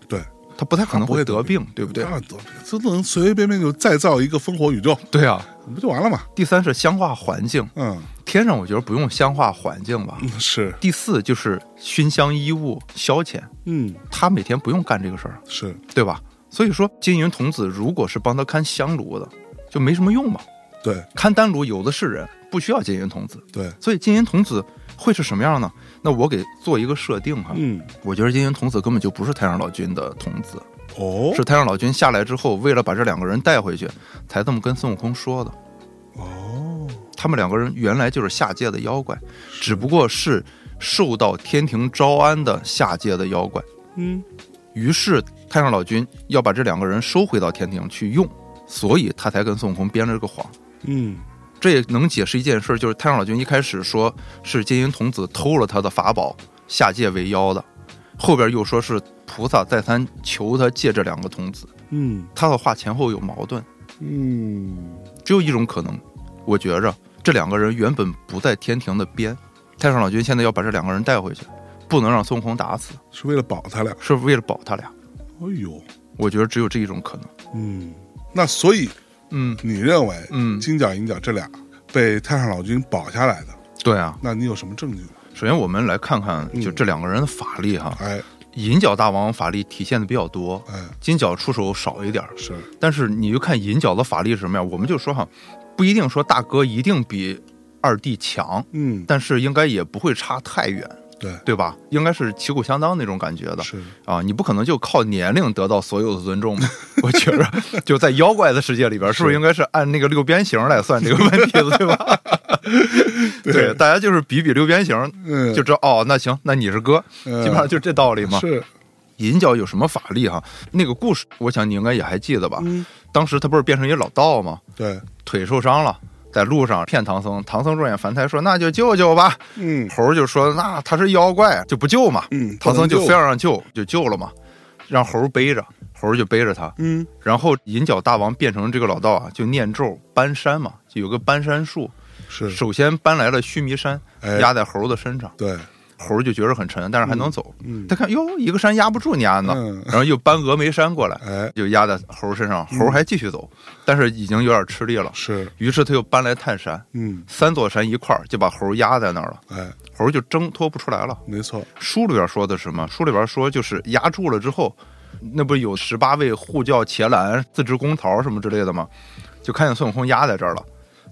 对，他不太可能会得病，对不对？当然得病，这不能随随便便就再造一个烽火宇宙，对啊。不就完了吗？第三是香化环境，嗯，天上我觉得不用香化环境吧。嗯是，第四就是熏香衣物消遣，嗯他每天不用干这个事儿，是，对吧？所以说，金银童子如果是帮他看香炉的，就没什么用嘛。对看丹炉有的是人，不需要金银童子。对，所以金银童子会是什么样呢？那我给做一个设定哈，嗯我觉得金银童子根本就不是太上老君的童子，哦是太上老君下来之后，为了把这两个人带回去，才这么跟孙悟空说的。哦，他们两个人原来就是下界的妖怪，只不过是受到天庭招安的下界的妖怪。嗯于是太上老君要把这两个人收回到天庭去用，所以他才跟孙悟空编了这个谎。嗯这也能解释一件事，就是太上老君一开始说是金银童子偷了他的法宝，下界为妖的，后边又说是菩萨再三求他借这两个童子，嗯。他的话前后有矛盾，嗯，只有一种可能，我觉着这两个人原本不在天庭的边，太上老君现在要把这两个人带回去，不能让孙悟空打死，是为了保他俩。是为了保他俩。哎呦，我觉得只有这一种可能。嗯，那所以嗯。你认为，嗯，金角银角这俩被太上老君保下来的，对啊。那你有什么证据？首先我们来看看，嗯。就这两个人的法力哈，哎。银角大王法力体现的比较多，哎，金角出手少一点儿。是，但是你就看银角的法力是什么样，我们就说哈，不一定说大哥一定比二弟强，嗯，但是应该也不会差太远，对，对吧？应该是旗鼓相当那种感觉的是，啊！你不可能就靠年龄得到所有的尊重嘛？我觉着就在妖怪的世界里边，是不是应该是按那个六边形来算这个问题的，对吧？对，大家就是比比六边形，嗯，就知道哦，那行，那你是哥，嗯基本上就这道理嘛。是，银角有什么法力哈？那个故事，我想你应该也还记得吧？嗯，当时他不是变成一老道吗？对，腿受伤了，在路上骗唐僧，唐僧肉眼凡胎说那就救救吧。嗯猴儿就说那他是妖怪，就不救嘛。嗯，唐僧就非要让救，就救了嘛，让猴儿背着，猴儿就背着他。嗯然后银角大王变成这个老道啊，就念咒搬山嘛，就有个搬山术。是，首先搬来了须弥山，哎压在猴儿的身上，对，猴就觉得很沉，但是还能走。嗯他看哟，一个山压不住你安呢，嗯然后又搬峨眉山过来，哎就压在猴身上，猴还继续走，但是已经有点吃力了。是，于是他又搬来泰山，嗯三座山一块儿就把猴压在那儿了，哎，猴就挣脱不出来了。没错，书里边说的是什么？书里边说就是压住了之后，那不有十八位护教伽蓝、自制公桃什么之类的吗？就看见孙悟空压在这儿了，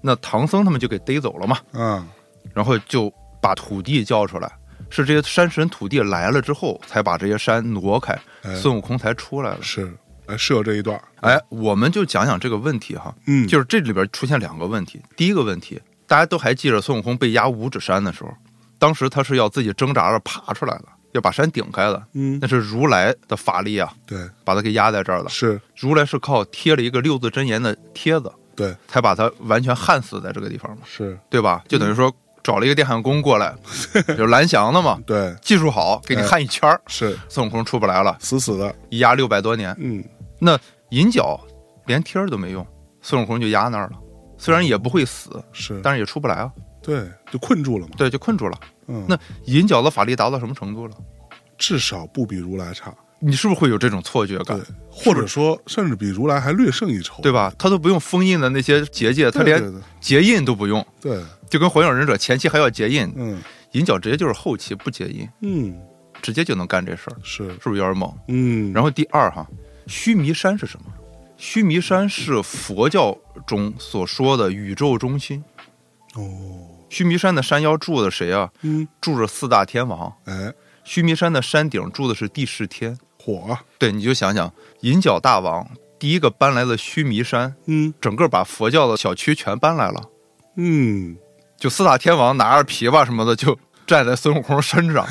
那唐僧他们就给逮走了嘛，嗯然后就把土地叫出来。是这些山神土地来了之后，才把这些山挪开，哎。孙悟空才出来了。是，哎是有这一段，哎，我们就讲讲这个问题哈，嗯，就是这里边出现两个问题。第一个问题，大家都还记着孙悟空被压五指山的时候，当时他是要自己挣扎着爬出来的，要把山顶开的，嗯。那是如来的法力啊，对，把他给压在这儿了。是，如来是靠贴了一个六字真言的贴子，对，才把他完全焊死在这个地方嘛，是，对吧？就等于说找了一个电焊工过来，就是蓝翔的嘛，对，技术好，给你焊一圈儿，是。孙悟空出不来了，死死的，一压六百多年。嗯。那银角连贴儿都没用，孙悟空就压那儿了。虽然也不会死，是，但是也出不来啊。对，就困住了嘛，对，就困住了。嗯，那银角的法力达到什么程度了？至少不比如来差，你是不是会有这种错觉感？对？，或者说甚至比如来还略胜一筹，对吧？他都不用封印的那些结界，他连结印都不用，对，就跟火影忍者前期还要结印，嗯银角直接就是后期不结印，嗯直接就能干这事儿，是，是不是有点猛？嗯，然后第二哈，须弥山是什么？须弥山是佛教中所说的宇宙中心。哦，须弥山的山腰住的谁啊？嗯，住着四大天王。哎，须弥山的山顶住的是第十天。火啊，对，你就想想，银角大王第一个搬来了须弥山，嗯整个把佛教的小区全搬来了。嗯，就四大天王拿着琵琶什么的，就站在孙悟空身上，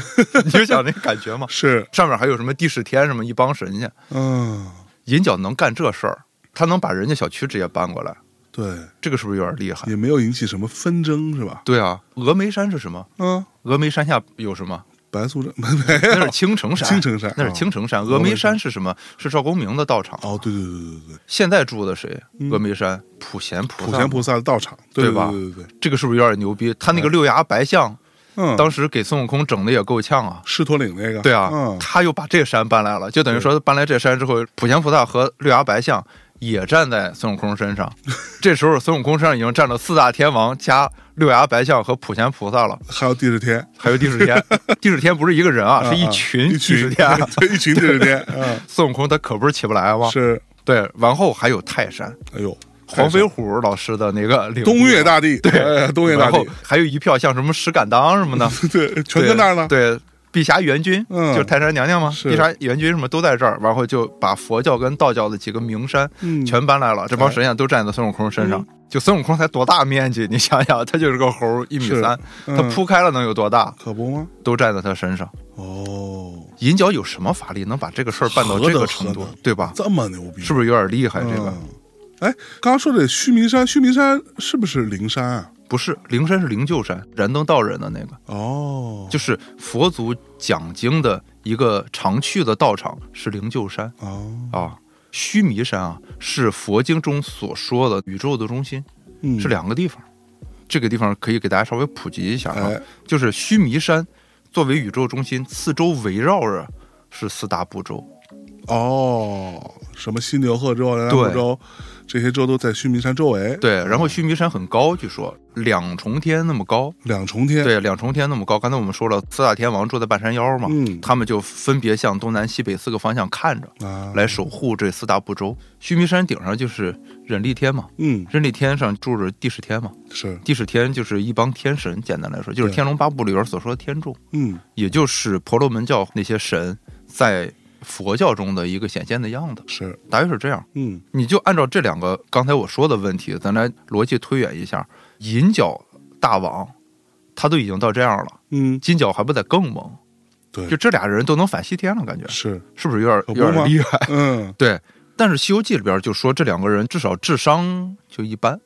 你就想那感觉嘛。是，上面还有什么地势天什么一帮神仙，嗯，银角能干这事儿，他能把人家小区直接搬过来，对，这个是不是有点厉害？也没有引起什么纷争，是吧？对啊，峨眉山是什么？嗯，峨眉山下有什么？白素贞没 那是青城山。青城山，那是啊青城山。峨眉山是什么？是赵公明的道场。哦，对对对对对对，现在住的谁？嗯峨眉山普贤菩萨。普贤菩萨的道场，对对吧对对对对，这个是不是有点牛逼？他那个六牙白象，嗯，当时给孙悟空整的也够呛啊。狮驼岭那个，对啊，嗯，他又把这山搬来了，就等于说搬来这山之后，普贤菩萨和六牙白象也站在孙悟空身上。这时候孙悟空身上已经站了四大天王加六牙白象和普贤菩萨了，还有地势天，还有地势天。地势天不是一个人啊，是一啊群地一群势天。对，一群地势天，嗯，孙悟空他可不是起不来吗？是，对，然后还有泰山，哎呦，黄飞虎老师的那个领东岳大帝，对，东岳大然后帝，还有一票像什么石敢当什么的，对，全跟那儿呢，对，碧霞元君，嗯就是泰山娘娘嘛，碧霞元君什么都在这儿，然后就把佛教跟道教的几个名山嗯，全搬来了，这帮神仙都站在孙悟空身上。就孙悟空才多大面积，你想想，他就是个猴儿，一米是三，嗯他铺开了能有多大？可不吗？都站在他身上。哦，银角有什么法力能把这个事儿办到这个程度对吧？这么牛逼，是不是有点厉害？这个嗯哎，刚刚说的须弥山，须弥山是不是灵山啊？不是灵山是灵鹫山，燃灯道人的那个。哦，就是佛祖讲经的一个常去的道场是灵鹫山。哦，啊，须弥山啊是佛经中所说的宇宙的中心，嗯，是两个地方。这个地方可以给大家稍微普及一下啊，哎，就是须弥山作为宇宙中心，四周围绕着是四大部洲。哦，什么犀牛贺州、南对。部州，这些州都在须弥山周围，对，然后须弥山很高，据说。两重天那么高。两重天，，对，两重天那么高。刚才我们说了，四大天王住在半山腰嘛，嗯。他们就分别向东南西北四个方向看着。啊，来守护这四大部洲。须弥山顶上就是忍力天嘛，嗯，忍力天上住着地势天嘛，是，地势天就是一帮天神，简单来说就是《天龙八部》里边所说的天众，嗯，也就是婆罗门教那些神在佛教中的一个显现的样子，是，大约是这样。嗯，你就按照这两个刚才我说的问题，咱来逻辑推演一下，银角大王他都已经到这样了，嗯，金角还不得更猛？对。就，这俩人都能反西天了，感觉。是，是不是有点有点厉害？嗯，对，但是《西游记》里边就说这两个人至少智商就一般，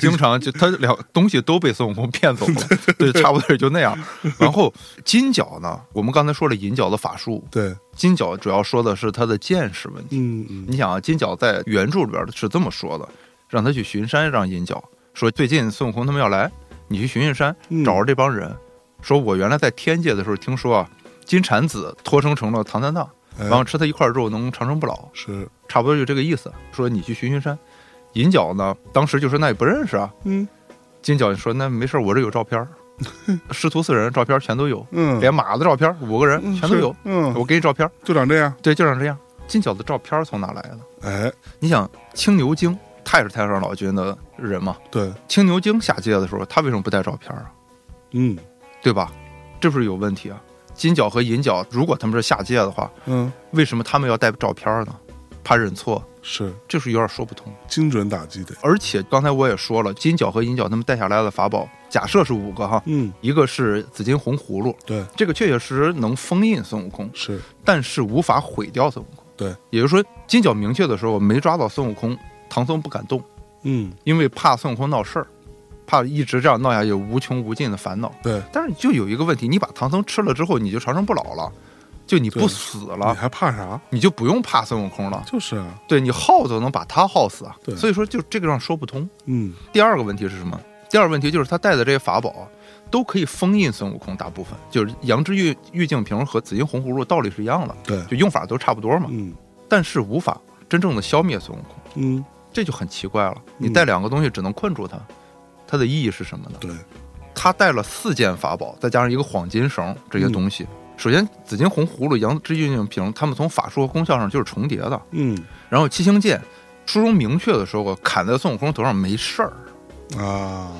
经常就他两东西都被孙悟空骗走了，对，差不多也就那样。然后金角呢，我们刚才说了银角的法术，对，金角主要说的是他的见识问题。嗯嗯，你想啊，金角在原著里边是这么说的，让他去巡山，让银角说最近孙悟空他们要来，你去巡巡山，嗯找着这帮人，说我原来在天界的时候听说啊，金蝉子托生成了唐三藏，哎然后吃他一块肉能长生不老。是，差不多就这个意思。说你去巡巡山，银角呢，当时就说那也不认识啊。嗯金角说那没事，我这有照片儿，师徒四人照片全都有，嗯，连马的照片五个人嗯全都有，嗯，我给你照片儿。就长这样，对，就长这样。金角的照片儿从哪来的？哎，你想青牛精，他也是太上老君的人嘛？对，青牛精下界的时候，他为什么不带照片儿啊？嗯对吧？这不是有问题啊？金角和银角，如果他们是下界的话，嗯，为什么他们要带照片儿呢？怕认错，是。这是有点说不通。精准打击的，而且刚才我也说了，金角和银角他们带下来的法宝，假设是五个哈，嗯，一个是紫金红葫芦，对，这个确确实实能封印孙悟空，是，但是无法毁掉孙悟空。对，也就是说，金角明确的时候没抓到孙悟空，唐僧不敢动，嗯，因为怕孙悟空闹事儿，怕一直这样闹下去无穷无尽的烦恼。对，但是就有一个问题，你把唐僧吃了之后，你就长生不老了，就你不死了你，还怕啥？你就不用怕孙悟空了。就是啊，对你耗子能把他耗死啊，对所以说就这个上说不通。嗯，第二个问题是什么？第二个问题就是他带的这些法宝啊都可以封印孙悟空，大部分就是杨枝玉玉净瓶和紫金红葫芦道理是一样的，对，就用法都差不多嘛，嗯但是无法真正的消灭孙悟空，嗯，这就很奇怪了。你嗯带两个东西只能困住他，它的意义是什么呢？对，他带了四件法宝，再加上一个黄金绳这些东西。首先，紫金红葫芦、羊脂玉净瓶，它们从法术和功效上就是重叠的。嗯然后七星剑，书中明确的说过，砍在孙悟空头上没事儿。啊，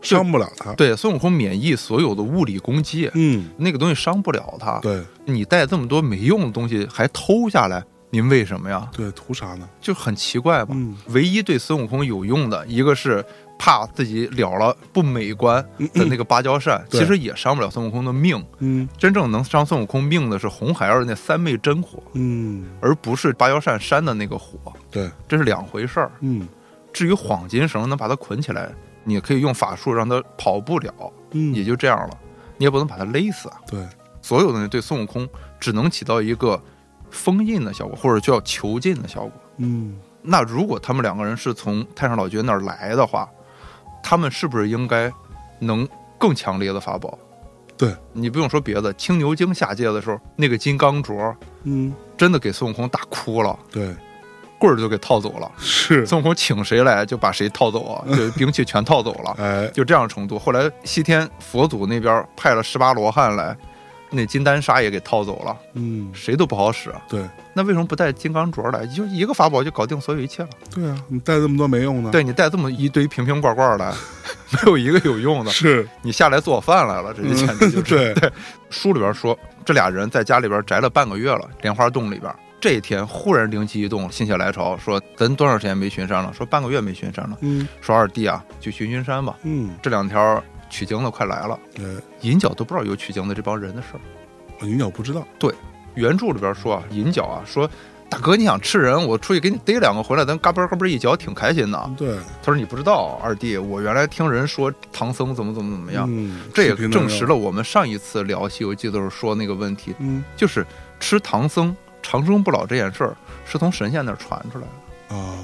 伤不了他，对，孙悟空免疫所有的物理攻击，嗯，那个东西伤不了他。对，你带这么多没用的东西还偷下来，您为什么呀？对，图啥呢？就很奇怪吧。嗯唯一对孙悟空有用的一个是怕自己了了不美观的那个芭蕉扇，对其实也伤不了孙悟空的命。嗯真正能伤孙悟空命的是红孩儿的那三昧真火，嗯，而不是芭蕉扇扇的那个火，对，这是两回事儿。嗯至于晃金绳能把它捆起来，你可以用法术让它跑不了，嗯，也就这样了。你也不能把它勒死啊。对，所有东西对孙悟空只能起到一个封印的效果，或者叫囚禁的效果。嗯那如果他们两个人是从太上老君那儿来的话，他们是不是应该能更强烈的法宝？对你不用说别的，青牛精下界的时候，那个金刚镯嗯真的给孙悟空打哭了，对，棍儿就给套走了。是，孙悟空请谁来就把谁套走啊，就兵器全套走了，哎，就这样程度。后来西天佛祖那边派了十八罗汉来，那金丹砂也给套走了，嗯谁都不好使。对那为什么不带金刚镯来？就一个法宝就搞定所有一切了。对啊，你带这么多没用的，对你带这么一堆瓶瓶罐罐来，没有一个有用的。是，你下来做饭来了，这就简直就是、对，书里边说，这俩人在家里边宅了半个月了，莲花洞里边。这一天忽然灵机一动，心血来潮，说咱多长时间没巡山了？说半个月没巡山了。嗯说二弟啊，去巡巡山吧。嗯，这两条取经的快来了，哎，银角都不知道有取经的这帮人的事儿。银角不知道，对原著里边说啊，银角啊说，大哥你想吃人，我出去给你逮两个回来，咱嘎嘣嘎嘣一嚼，挺开心的。对，他说你不知道，二弟，我原来听人说唐僧怎么怎么怎么样，嗯，这也证实了我们上一次聊《西游记》的时候说那个问题，嗯。就是吃唐僧长生不老这件事儿是从神仙那儿传出来的，啊，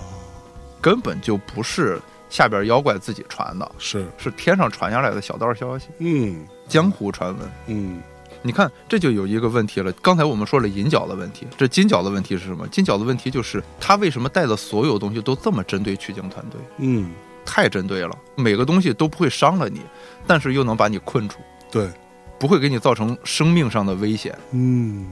根本就不是下边妖怪自己传的，是，是天上传下来的小道消息，嗯江湖传闻。嗯你看，这就有一个问题了。刚才我们说了银角的问题，这金角的问题是什么？金角的问题就是他为什么带的所有东西都这么针对取经团队？嗯，太针对了，每个东西都不会伤了你，但是又能把你困住，对，不会给你造成生命上的危险，嗯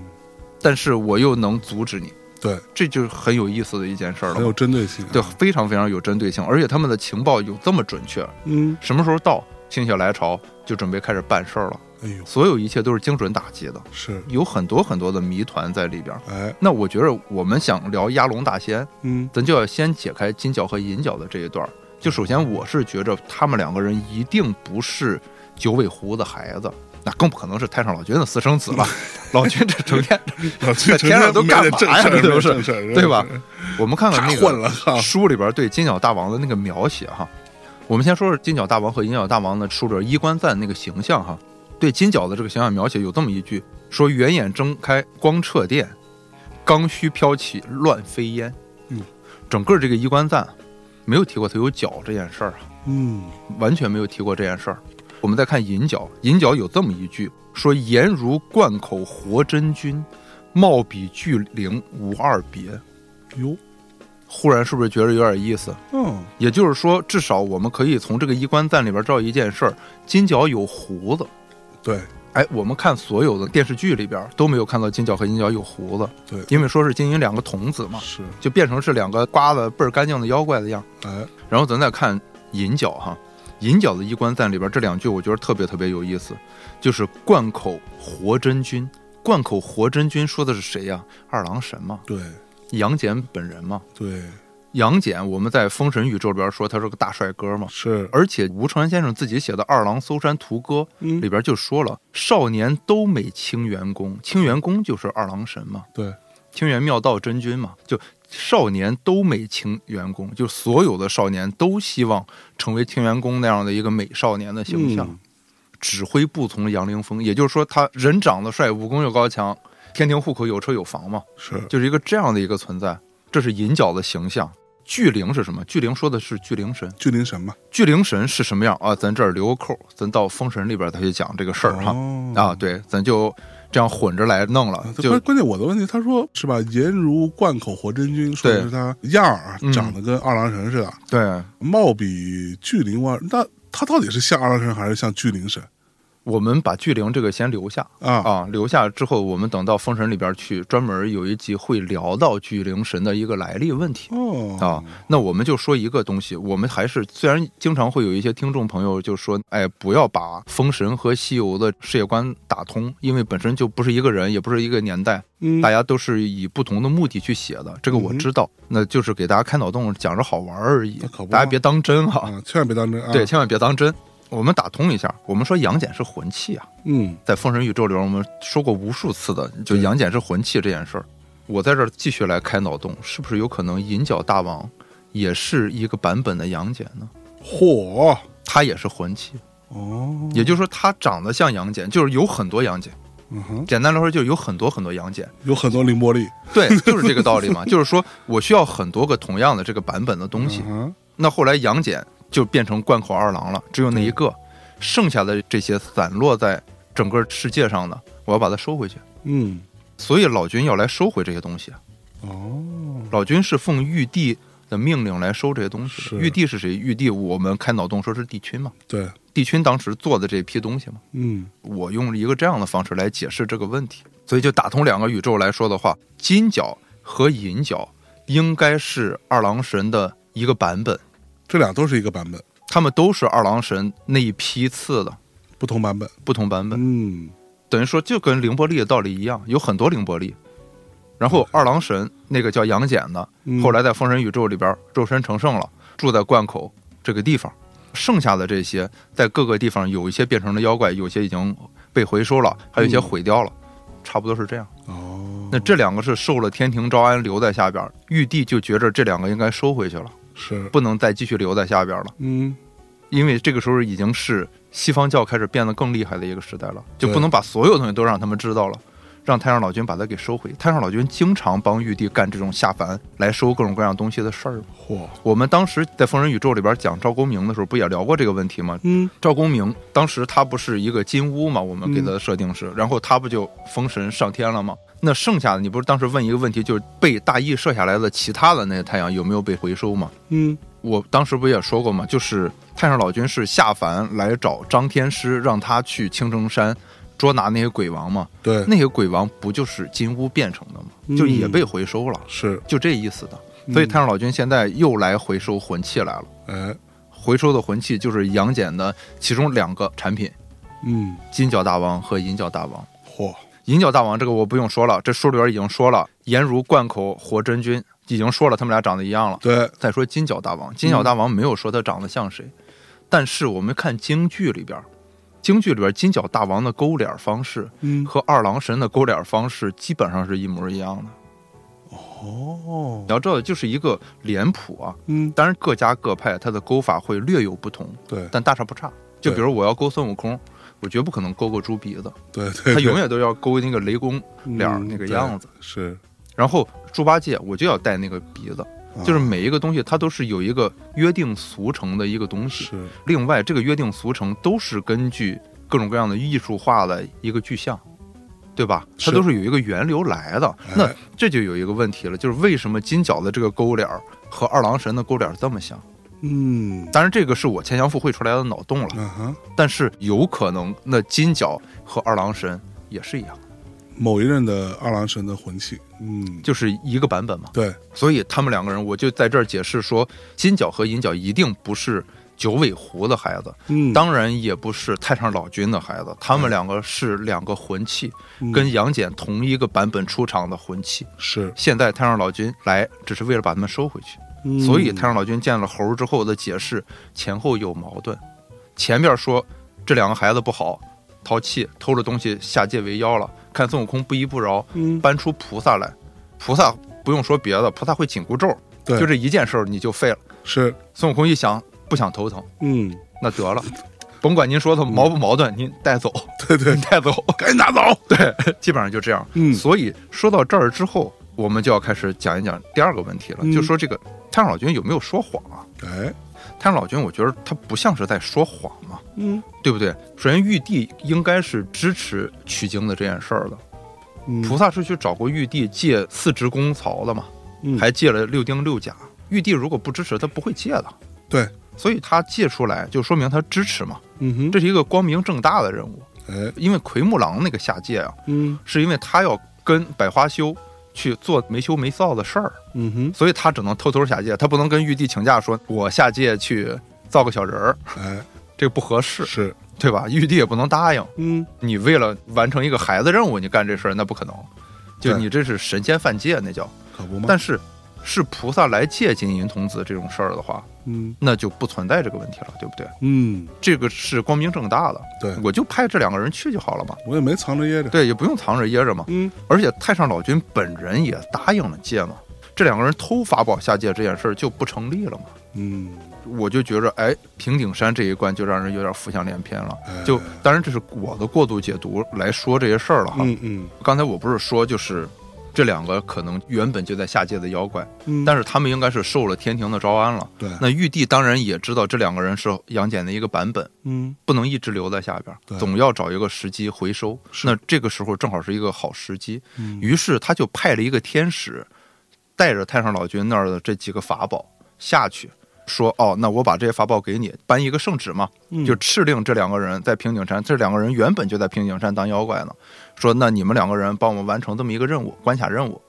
但是我又能阻止你，对，这就是很有意思的一件事儿很有。针对性，对，，非常非常有针对性，而且他们的情报有这么准确，嗯，什么时候到，心血来潮就准备开始办事儿了，哎呦，所有一切都是精准打击的，是，有很多很多的谜团在里边儿。哎，那我觉得我们想聊压龙大仙，嗯。咱就要先解开金角和银角的这一段儿。就首先，我是觉着他们两个人一定不是九尾狐的孩子，那更不可能是太上老君的私生子了。老君这成天，老在天上都干嘛呀这都是是对吧？我们看看那个书里边对金角大王的那个描写哈。我们先说说金角大王和银角大王的书里边衣冠赞那个形象哈。对金角的这个形象描写有这么一句：说圆眼睁开光彻电，刚须飘起乱飞烟。嗯，整个这个衣冠赞没有提过他有角这件事儿啊，嗯完全没有提过这件事儿。我们再看银角，银角有这么一句说：“颜如贯口活真君，貌比巨灵无二别。”哟，忽然是不是觉得有点意思？嗯也就是说，至少我们可以从这个衣冠赞里边知道一件事儿：金角有胡子。对哎，我们看所有的电视剧里边都没有看到金角和银角有胡子，对，因为说是金银两个童子嘛，是，就变成是两个刮的倍儿干净的妖怪的样。哎，然后咱再看银角哈，银角的衣冠赞里边这两句我觉得特别特别有意思，就是贯口活真君。贯口活真君说的是谁呀？二郎神嘛，对杨戬本人嘛。对杨戬，我们在《封神宇宙》里边说他是个大帅哥嘛，是，而且吴承恩先生自己写的《二郎搜山图歌》嗯里边就说了，少年都美清源宫，清源宫就是二郎神嘛，对，清源妙道真君嘛，就少年都美清员工，就所有的少年都希望成为清员工那样的一个美少年的形象。嗯指挥不从杨凌风，也就是说他人长得帅，武功又高强，天庭户口有车有房嘛，是，就是一个这样的一个存在。这是银角的形象。巨灵是什么？巨灵说的是巨灵神。巨灵神嘛，巨灵神是什么样啊？咱这儿留个扣，咱到封神里边再去讲这个事儿哈。哦啊，对，咱就这样混着来弄了关关键我的问题，他说是吧？颜如贯口活真君，说的是他样儿长得跟二郎神似的，对，貌比巨灵万，那他到底是像二郎神还是像巨灵神？我们把巨灵这个先留下。啊，啊，留下之后，我们等到封神里边去，专门有一集会聊到巨灵神的一个来历问题。哦。啊，那我们就说一个东西，我们还是虽然经常会有一些听众朋友就说，哎，不要把封神和西游的世界观打通，因为本身就不是一个人，也不是一个年代，嗯。大家都是以不同的目的去写的，这个我知道，那就是给大家开脑洞，讲着好玩而已大家别当真哈，啊，千万别当真啊。对，，千万别当真。我们打通一下，我们说杨戬是魂器啊，嗯在封神宇宙里边，我们说过无数次的，就对杨戬是魂器这件事儿。我在这儿继续来开脑洞，是不是有可能银角大王也是一个版本的杨戬呢？嚯他也是魂器，哦，也就是说他长得像杨戬，就是有很多杨戬。嗯哼，简单来说，就是有很多很多杨戬。有很多凌波丽对，就是这个道理嘛。就是说我需要很多个同样的这个版本的东西。嗯那后来杨戬就变成贯口二郎了，只有那一个，剩下的这些散落在整个世界上的，我要把它收回去。嗯所以老君要来收回这些东西。哦，老君是奉玉帝的命令来收这些东西的。玉帝是谁？玉帝我们开脑洞说是帝君嘛，对，帝君当时做的这批东西嘛。嗯我用一个这样的方式来解释这个问题，所以就打通两个宇宙来说的话，金角和银角应该是二郎神的一个版本，这俩都是一个版本，他们都是二郎神那一批次的不同版本。不同版本，嗯等于说就跟凌波丽的道理一样，有很多凌波丽。然后二郎神那个叫杨戬的，嗯后来在封神宇宙里边肉身成圣了，住在灌口这个地方。剩下的这些在各个地方有一些变成了妖怪，有些已经被回收了，还有一些毁掉了，差不多是这样。哦，那这两个是受了天庭招安留在下边，玉帝就觉着这两个应该收回去了，是不能再继续留在下边了，嗯因为这个时候已经是西方教开始变得更厉害的一个时代了，就不能把所有东西都让他们知道了。让太上老君把它给收回。太上老君经常帮玉帝干这种下凡来收各种各样东西的事儿。嚯，我们当时在《封神宇宙》里边讲赵公明的时候，不也聊过这个问题吗？嗯赵公明当时他不是一个金乌嘛，我们给他的设定是，然后他不就封神上天了吗？那剩下的你不是当时问一个问题，就是被大羿射下来的其他的那些太阳有没有被回收吗？嗯我当时不也说过吗？就是太上老君是下凡来找张天师，让他去青城山捉拿那些鬼王嘛。对，那些鬼王不就是金乌变成的吗？就也被回收了，是，就这意思的。所以太上老君现在又来回收魂器来了。哎，回收的魂器就是杨戬的其中两个产品：嗯，金角大王和银角大王。嚯，银角大王这个我不用说了，这书里边已经说了，颜如贯口活真君已经说了，他们俩长得一样了。对，再说金角大王，金角大王没有说他长得像谁，但是我们看京剧里边，京剧里边金角大王的勾脸方式嗯，和二郎神的勾脸方式基本上是一模一样的。哦你，要知道，就是一个脸谱啊，嗯，当然各家各派它的勾法会略有不同，对，但大差不差。就比如我要勾孙悟空，我绝不可能勾个猪鼻子，对对，他永远都要勾那个雷公脸那个样子。是，然后猪八戒我就要带那个鼻子，啊就是每一个东西它都是有一个约定俗成的一个东西。是，另外，这个约定俗成都是根据各种各样的艺术化的一个具象，对吧？它都是有一个源流来的。哎那这就有一个问题了，就是为什么金角的这个勾脸儿和二郎神的勾脸儿这么像？嗯，当然，这个是我牵强附会出来的脑洞了，嗯哼，但是有可能那金角和二郎神也是一样，某一任的二郎神的魂器，嗯，就是一个版本嘛。对，所以他们两个人，我就在这儿解释说，金角和银角一定不是九尾狐的孩子，嗯，当然也不是太上老君的孩子，他们两个是两个魂器，嗯。跟杨戬同一个版本出场的魂器。是，现在太上老君来，只是为了把他们收回去。嗯。所以太上老君见了猴之后的解释前后有矛盾，前边说这两个孩子不好，淘气，偷了东西下界为妖了，看孙悟空不依不饶，嗯，搬出菩萨来，菩萨不用说别的，菩萨会紧箍咒，对，就这一件事儿你就废了。是，孙悟空一想不想头疼，嗯，那得了，甭管您说他矛不矛盾，您带走，对对，带走，赶紧拿走，对，基本上就这样。嗯。所以说到这儿之后，我们就要开始讲一讲第二个问题了，嗯就说这个太上老君有没有说谎啊？哎，太上老君，我觉得他不像是在说谎嘛，嗯对不对？首先，玉帝应该是支持取经的这件事儿的。嗯，菩萨是去找过玉帝借四职公曹的嘛，嗯还借了六丁六甲。玉帝如果不支持，他不会借的。对，所以他借出来就说明他支持嘛，嗯哼，这是一个光明正大的任务。哎，因为奎木狼那个下界啊，嗯是因为他要跟百花羞去做没羞没臊的事儿，嗯哼，所以他只能偷偷下界，他不能跟玉帝请假说我下界去造个小人儿，哎，这个不合适，是，对吧？玉帝也不能答应。嗯你为了完成一个孩子任务，你干这事儿那不可能，就你这是神仙犯戒，那叫。可不吗？但是是菩萨来借金银童子这种事儿的话，嗯那就不存在这个问题了，对不对？嗯，这个是光明正大的，对我就派这两个人去就好了嘛，我也没藏着掖着。对，也不用藏着掖着嘛。嗯而且太上老君本人也答应了借嘛，这两个人偷法宝下界这件事儿就不成立了嘛。嗯，我就觉着，哎，平顶山这一关就让人有点浮想联翩了。哎就当然这是我的过度解读来说这些事儿了哈。嗯嗯刚才我不是说就是这两个可能原本就在下界的妖怪，嗯，但是他们应该是受了天庭的招安了。对，那玉帝当然也知道这两个人是杨戬的一个版本，嗯。不能一直留在下边，总要找一个时机回收。那这个时候正好是一个好时机，嗯。于是他就派了一个天使，带着太上老君那儿的这几个法宝下去，说：“哦，那我把这些法宝给你，颁一个圣旨嘛，嗯。就敕令这两个人在平顶山，这两个人原本就在平顶山当妖怪呢，说那你们两个人帮我们完成这么一个任务，关卡任务。”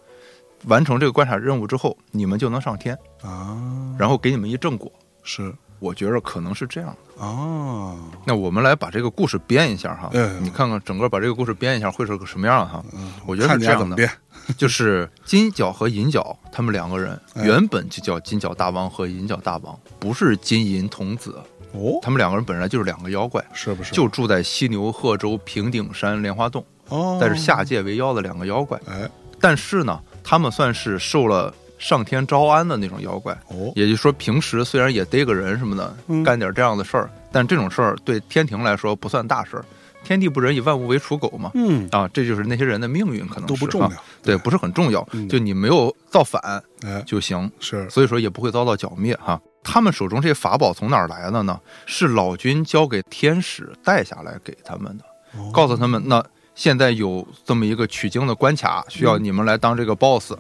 完成这个关卡任务之后，你们就能上天，啊，然后给你们一正果。是我觉着可能是这样的。啊，那我们来把这个故事编一下哈，哎你看看整个把这个故事编一下会是个什么样哈？嗯，我觉得是这样的。就是金角和银角他们两个人哎原本就叫金角大王和银角大王，不是金银童子，哦，他们两个人本来就是两个妖怪，是不是？就住在犀牛贺州平顶山莲花洞，哦，但是下界为妖的两个妖怪。哎但是呢，他们算是受了上天招安的那种妖怪，哦，也就是说，平时虽然也逮个人什么的，嗯干点这样的事儿，但这种事儿对天庭来说不算大事儿。天地不仁，以万物为刍狗嘛。嗯，啊，这就是那些人的命运，可能是啊都不重要。对，不是很重要。嗯就你没有造反哎，就行，是所以说也不会遭到剿灭哈。他们手中这些法宝从哪儿来的呢？是老君交给天使带下来给他们的，哦告诉他们，那现在有这么一个取经的关卡，需要你们来当这个 boss。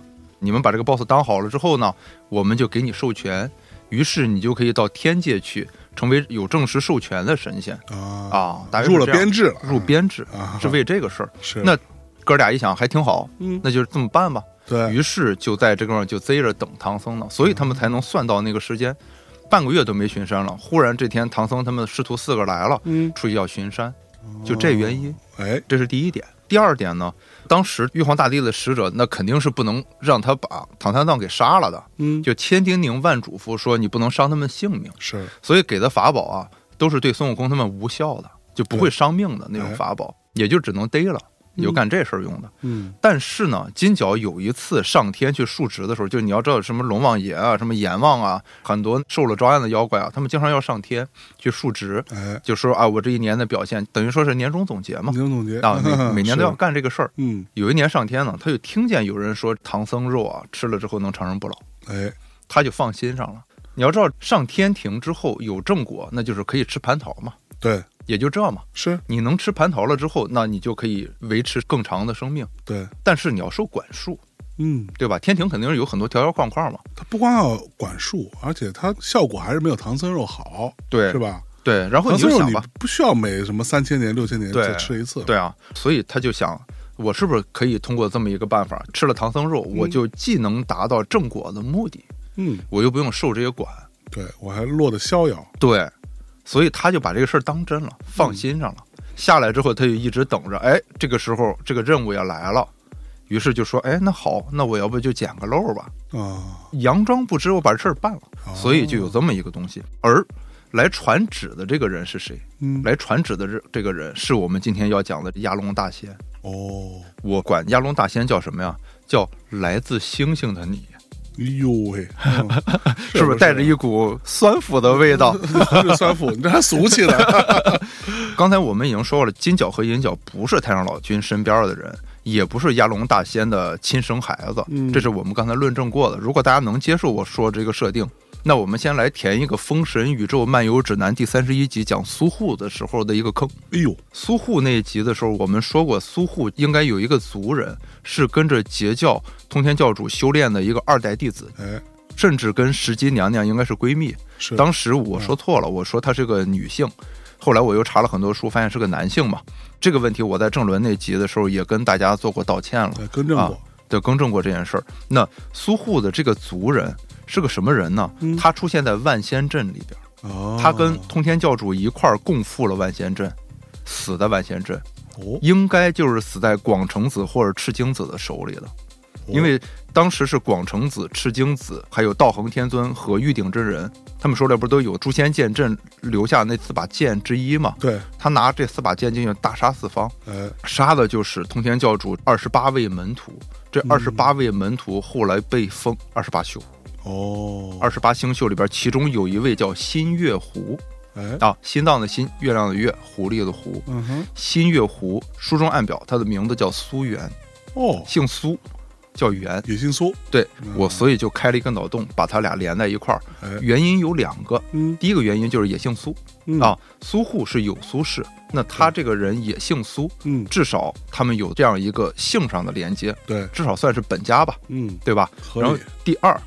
你们把这个 boss 当好了之后呢，我们就给你授权，于是你就可以到天界去，成为有正式授权的神仙啊啊。大入了编制了，入编制啊是为这个事儿。是那哥俩一想还挺好，嗯，那就这么办吧。对，于是就在这个地方就贼着等唐僧呢，所以他们才能算到那个时间，半个月都没巡山了。忽然这天唐僧他们师徒四个来了，嗯，出去要巡山，就这原因。哎，这是第一点。第二点呢，当时玉皇大帝的使者那肯定是不能让他把唐三藏给杀了的，嗯，就千叮咛万嘱咐说你不能伤他们性命，是。所以给的法宝啊都是对孙悟空他们无效的，就不会伤命的那种法宝，也就只能逮了，也就干这事儿用的。嗯但是呢，金角有一次上天去述职的时候，就是你要知道什么龙王爷啊、什么阎王啊，很多受了招安的妖怪啊，他们经常要上天去述职，哎，就说啊，我这一年的表现，等于说是年终总结嘛，年终总结啊，每每年都要干这个事儿。嗯，有一年上天呢，他就听见有人说唐僧肉啊，吃了之后能长生不老，哎，他就放心上了。你要知道，上天庭之后有正果，那就是可以吃蟠桃嘛，对，也就这嘛。是，你能吃蟠桃了之后，那你就可以维持更长的生命，对，但是你要受管束，嗯，对吧？天庭肯定是有很多条条框框嘛。它不光要管束，而且它效果还是没有唐僧肉好，对是吧？对，然后你你就想吧，不需要每什么三千年、六千年对再吃一次，对啊，所以他就想，我是不是可以通过这么一个办法，吃了唐僧肉，我就既能达到正果的目的，嗯，我又不用受这些管。对我还落得逍遥，对，所以他就把这个事儿当真了，放心上了。下来之后，他就一直等着，哎，这个时候这个任务也来了，于是就说，哎，那好，那我要不就捡个漏吧，啊，佯装不知，我把这事儿办了，哦所以就有这么一个东西。而来传旨的这个人是谁？嗯，来传旨的这这个人是我们今天要讲的压龙大仙。哦，我管压龙大仙叫什么呀？叫来自星星的你，哎呦喂，嗯 是不是带着一股酸腐的味道？是 酸腐？你这还俗气呢？刚才我们已经说了，金角和银角不是太上老君身边的人，也不是压龙大仙的亲生孩子，嗯这是我们刚才论证过的。如果大家能接受我说这个设定，那我们先来填一个《封神宇宙漫游指南》第三十一集讲苏护的时候的一个坑。哎呦，苏护那一集的时候，我们说过，苏护应该有一个族人是跟着截教通天教主修炼的一个二代弟子，哎，甚至跟石矶娘娘应该是闺蜜。是当时我说错了，我说她是个女性，后来我又查了很多书，发现是个男性嘛。这个问题我在正伦那集的时候也跟大家做过道歉了，对，更正过，对，更正过这件事儿。那苏护的这个族人是个什么人呢？嗯他出现在万仙阵里边，哦，他跟通天教主一块儿共赴了万仙阵，死在万仙阵，哦，应该就是死在广成子或者赤精子的手里的。因为当时是广成子、赤精子，还有道恒天尊和玉鼎真人，他们手里不是都有诛仙剑阵留下那四把剑之一吗？对，他拿这四把剑进去大杀四方，哎，杀的就是通天教主二十八位门徒。这二十八位门徒后来被封二十八宿，哦，二十八星宿里边，其中有一位叫新月狐哎，啊，心脏的心，月亮的月，狐狸的狐。嗯哼，新月狐书中暗表他的名字叫苏元，哦，姓苏，叫元。也姓苏，对嗯。我，所以就开了一个脑洞，把他俩连在一块儿。哎，原因有两个，嗯。第一个原因就是也姓苏。嗯。啊，苏护是有苏氏，那他这个人也姓苏，嗯，至少他们有这样一个姓上的连接，对，至少算是本家吧，嗯，对吧？然后，第二，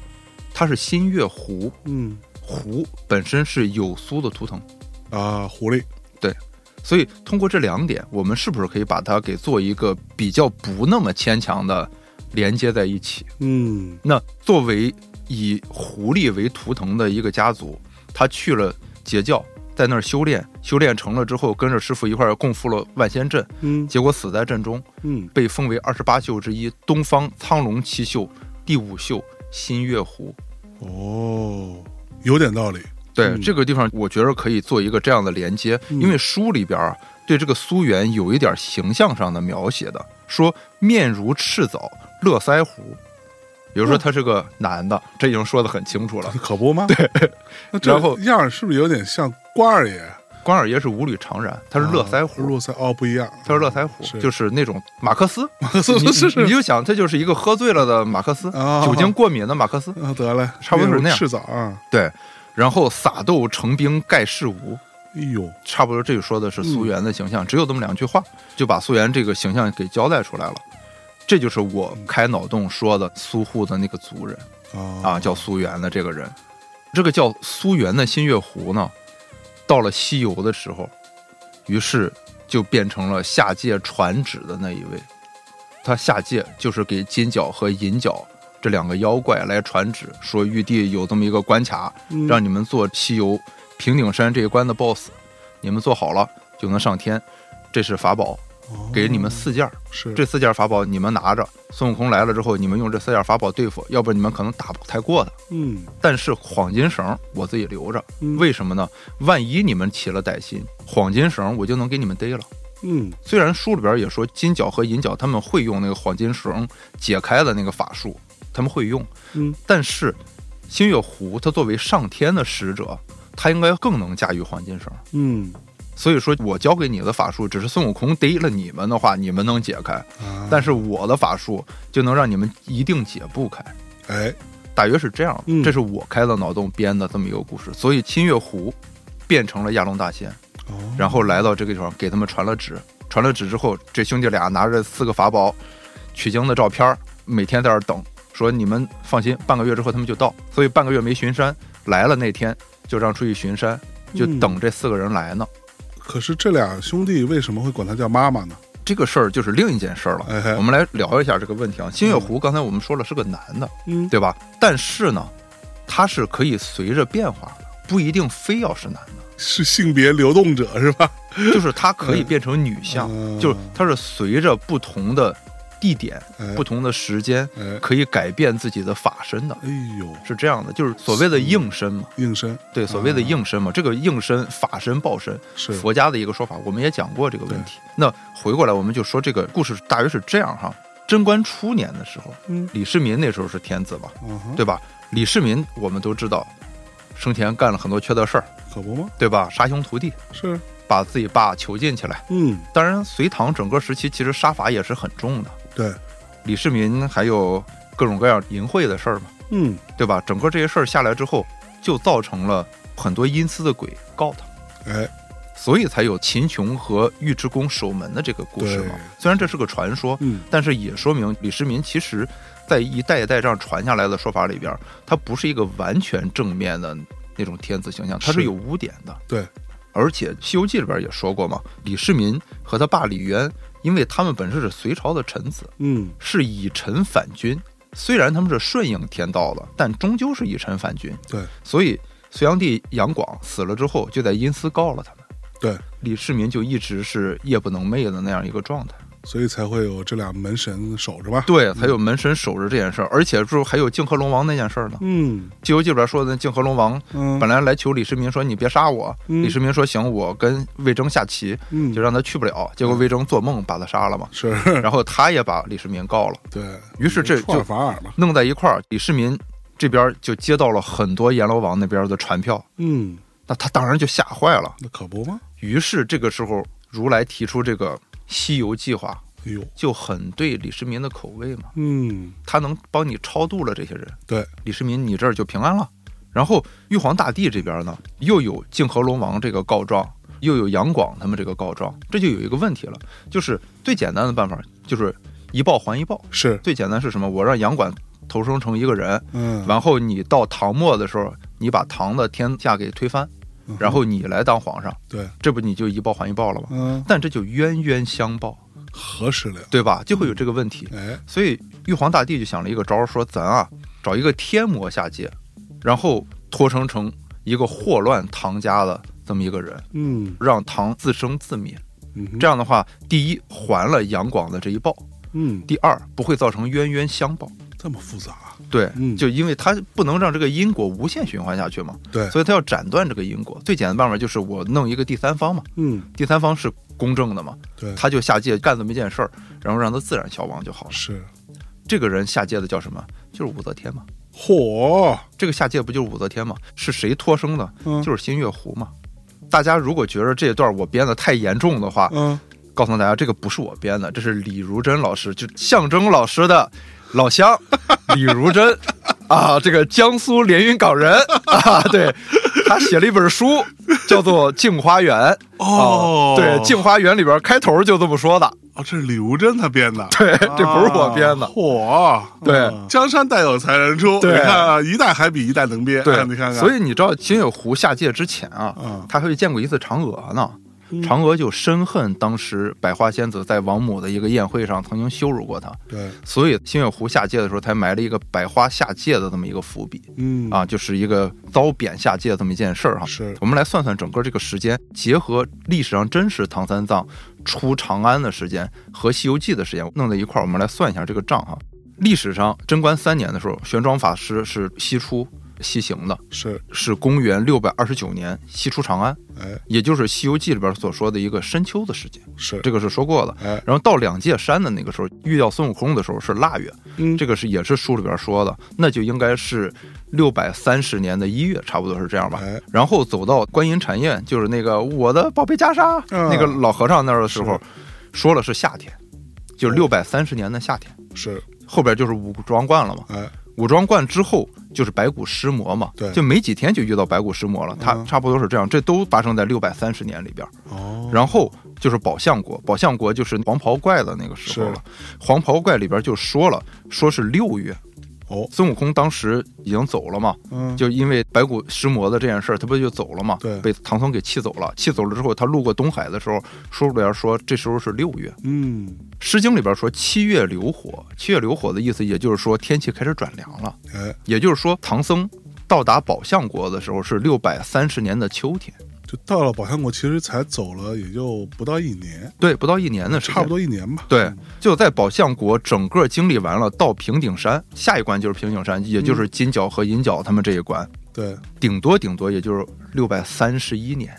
他是新月狐，嗯。狐本身是有苏的图腾，啊，狐狸，对所以通过这两点，我们是不是可以把它给做一个比较不那么牵强的连接在一起？嗯。那作为以狐狸为图腾的一个家族，他去了截教，在那儿修炼，修炼成了之后，跟着师傅一块儿共赴了万仙阵，嗯。结果死在阵中，嗯，被封为二十八宿之一，东方苍龙七宿第五宿新月湖。哦，有点道理，对、嗯这个地方，我觉得可以做一个这样的连接，嗯因为书里边啊，对这个苏元有一点形象上的描写的，说面如赤枣，络腮胡。比如说他是个男的，这已经说的很清楚了。可不吗？对，然后样是不是有点像关二爷？关二爷是五缕长髯，他是络腮啊胡，络腮哦，不一样，他是络腮胡，就是那种马克思。是你是是。你就想，他就是一个喝醉了的马克思，啊酒精过敏的马克思。啊，得了，差不多是那样。赤枣啊，对，然后撒豆成兵盖世无，哎呦，差不多这个说的是苏元的形象，只有这么两句话，就把苏元这个形象给交代出来了。这就是我开脑洞说的苏护的那个族人啊，叫苏元的这个人。这个叫苏元的新月湖呢，到了西游的时候，于是就变成了下界传旨的那一位。他下界就是给金角和银角这两个妖怪来传旨，说玉帝有这么一个关卡，嗯让你们做西游平顶山这一关的 BOSS，你们做好了就能上天。这是法宝，哦给你们四件儿，是这四件法宝你们拿着。孙悟空来了之后，你们用这四件法宝对付，要不然你们可能打不太过他。嗯但是黄金绳我自己留着，嗯为什么呢？万一你们起了歹心，黄金绳我就能给你们逮了。嗯虽然书里边也说金角和银角他们会用那个黄金绳解开的那个法术，他们会用，嗯但是星月狐他作为上天的使者，他应该更能驾驭黄金绳。嗯所以说我教给你的法术，只是孙悟空逮了你们的话，你们能解开，啊，但是我的法术就能让你们一定解不开。哎，大约是这样，嗯这是我开的脑洞编的这么一个故事。所以新月湖变成了亚龙大仙，哦，然后来到这个地方，给他们传了旨。传了旨之后，这兄弟俩拿着四个法宝、取经的照片儿，每天在这儿等，说你们放心，半个月之后他们就到。所以半个月没巡山，来了那天就让出去巡山，就嗯等这四个人来呢。可是这俩兄弟为什么会管他叫妈妈呢？这个事儿就是另一件事儿了。哎我们来聊一下这个问题啊。星月湖刚才我们说了是个男的，嗯，对吧？但是呢，他是可以随着变化的，不一定非要是男的。是性别流动者是吧？就是它可以变成女相，嗯就是它是随着不同的地点、哎不同的时间，哎，可以改变自己的法身的，哎呦，是这样的，就是所谓的应身嘛。应身对，所谓的应身嘛，这个应身、法身、报身，是佛家的一个说法，我们也讲过这个问题。那回过来，我们就说这个故事大约是这样哈。贞观初年的时候，嗯李世民那时候是天子吧，嗯，对吧？李世民我们都知道，生前干了很多缺德事儿，可不吗？对吧？杀兄屠弟，是，把自己爸囚禁起来。嗯，当然，隋唐整个时期其实杀伐也是很重的。对，李世民还有各种各样淫秽的事儿嘛，嗯，对吧？整个这些事儿下来之后，就造成了很多阴司的鬼告他，哎，所以才有秦琼和尉迟恭守门的这个故事嘛。虽然这是个传说，嗯，但是也说明李世民其实在一代一代这样传下来的说法里边，他不是一个完全正面的那种天子形象，他是是有污点的。对，而且《西游记》里边也说过嘛，李世民和他爸李渊，因为他们本身是隋朝的臣子，嗯，是以臣反君。虽然他们是顺应天道的，但终究是以臣反君。对所以隋炀帝杨广死了之后，就在阴司告了他们。对，李世民就一直是夜不能寐的那样一个状态。所以才会有这俩门神守着吧？对，才有门神守着这件事儿，而且不是还有泾河龙王那件事儿呢。嗯《西游记》里边说的那泾河龙王嗯本来来求李世民说你别杀我，嗯李世民说行，我跟魏征下棋，嗯就让他去不了。结果魏征做梦把他杀了嘛，是，然后他也把李世民告了，对，于是这就反尔嘛，弄在一块儿。李世民这边就接到了很多阎罗王那边的传票，嗯，那他当然就吓坏了。那可不吗？于是这个时候，如来提出这个西游计划，哎呦，就很对李世民的口味嘛。嗯，他能帮你超度了这些人，对，李世民你这儿就平安了。然后玉皇大帝这边呢，又有泾河龙王这个告状，又有杨广他们这个告状，这就有一个问题了，就是最简单的办法就是一报还一报。是，最简单是什么？我让杨广投生成一个人，嗯，然后你到唐末的时候，你把唐的天下给推翻，嗯然后你来当皇上，对，这不你就一报还一报了吗？嗯，但这就冤冤相报，何时了，对吧？就会有这个问题。哎，所以玉皇大帝就想了一个招儿，说咱啊找一个天魔下界，然后托生成一个祸乱唐家的这么一个人，嗯让唐自生自灭。嗯，这样的话，第一还了杨广的这一报，嗯，第二不会造成冤冤相报。这么复杂啊，对，嗯就因为他不能让这个因果无限循环下去嘛，对，所以他要斩断这个因果。最简单的办法就是我弄一个第三方嘛，嗯，第三方是公正的嘛，对，他就下界干这么一件事儿，然后让他自然消亡就好了。是，这个人下界的叫什么？就是武则天嘛。嚯，这个下界不就是武则天嘛？是谁托生的？嗯就是新月湖嘛。大家如果觉得这一段我编的太严重的话，嗯，告诉大家这个不是我编的，这是李如珍老师，就象征老师的老乡。李如珍。啊，这个江苏连云港人。啊，对他写了一本书，叫做《镜花缘》哦。啊，对，《镜花缘》里边开头就这么说的，哦，这是李如珍他编的，对，这不是我编的。啊，嚯，对。嗯。江山代有才人出，对。你看啊，一代还比一代能编，对，啊你看看，所以你知道金月湖下界之前啊，嗯。他还见过一次嫦娥呢。嗯。嫦娥就深恨当时百花仙子在王母的一个宴会上曾经羞辱过她，对，所以星月湖下界的时候才埋了一个百花下界的这么一个伏笔。嗯，啊，就是一个遭贬下界这么一件事儿哈。是，我们来算算整个这个时间，结合历史上真实唐三藏出长安的时间和《西游记》的时间弄在一块儿，我们来算一下这个账哈。历史上贞观三年的时候，玄奘法师是西出西行的，是，是公元六百二十九年西出长安，哎，也就是《西游记》里边所说的一个深秋的时间，是，这个是说过的。哎，然后到两界山的那个时候，遇到孙悟空的时候是腊月，嗯，这个是也是书里边说的，那就应该是六百三十年的一月，差不多是这样吧。哎，然后走到观音禅院，就是那个我的宝贝袈裟、嗯那个老和尚那儿的时候，说了是夏天，就是六百三十年的夏天。是，后边就是武装观了嘛，哎，武装观之后就是白骨尸魔嘛，对就没几天就遇到白骨尸魔了，它嗯差不多是这样，这都发生在六百三十年里边。哦，然后就是宝象国，宝象国就是黄袍怪的那个时候了。黄袍怪里边就说了，说是六月，哦，孙悟空当时已经走了嘛，嗯，就因为白骨尸魔的这件事儿，他不就走了嘛？对被唐僧给气走了。气走了之后，他路过东海的时候，书里边说这时候是六月。嗯，《诗经》里边说七月流火，七月流火的意思，也就是说天气开始转凉了。哎，也就是说，唐僧到达宝象国的时候是六百三十年的秋天，就到了宝象国，其实才走了也就不到一年，对，不到一年的时间，差不多一年吧，对，就在宝象国整个经历完了，到平顶山，下一关就是平顶山，也就是金角和银角他们这一关，对，顶多顶多也就是六百三十一年，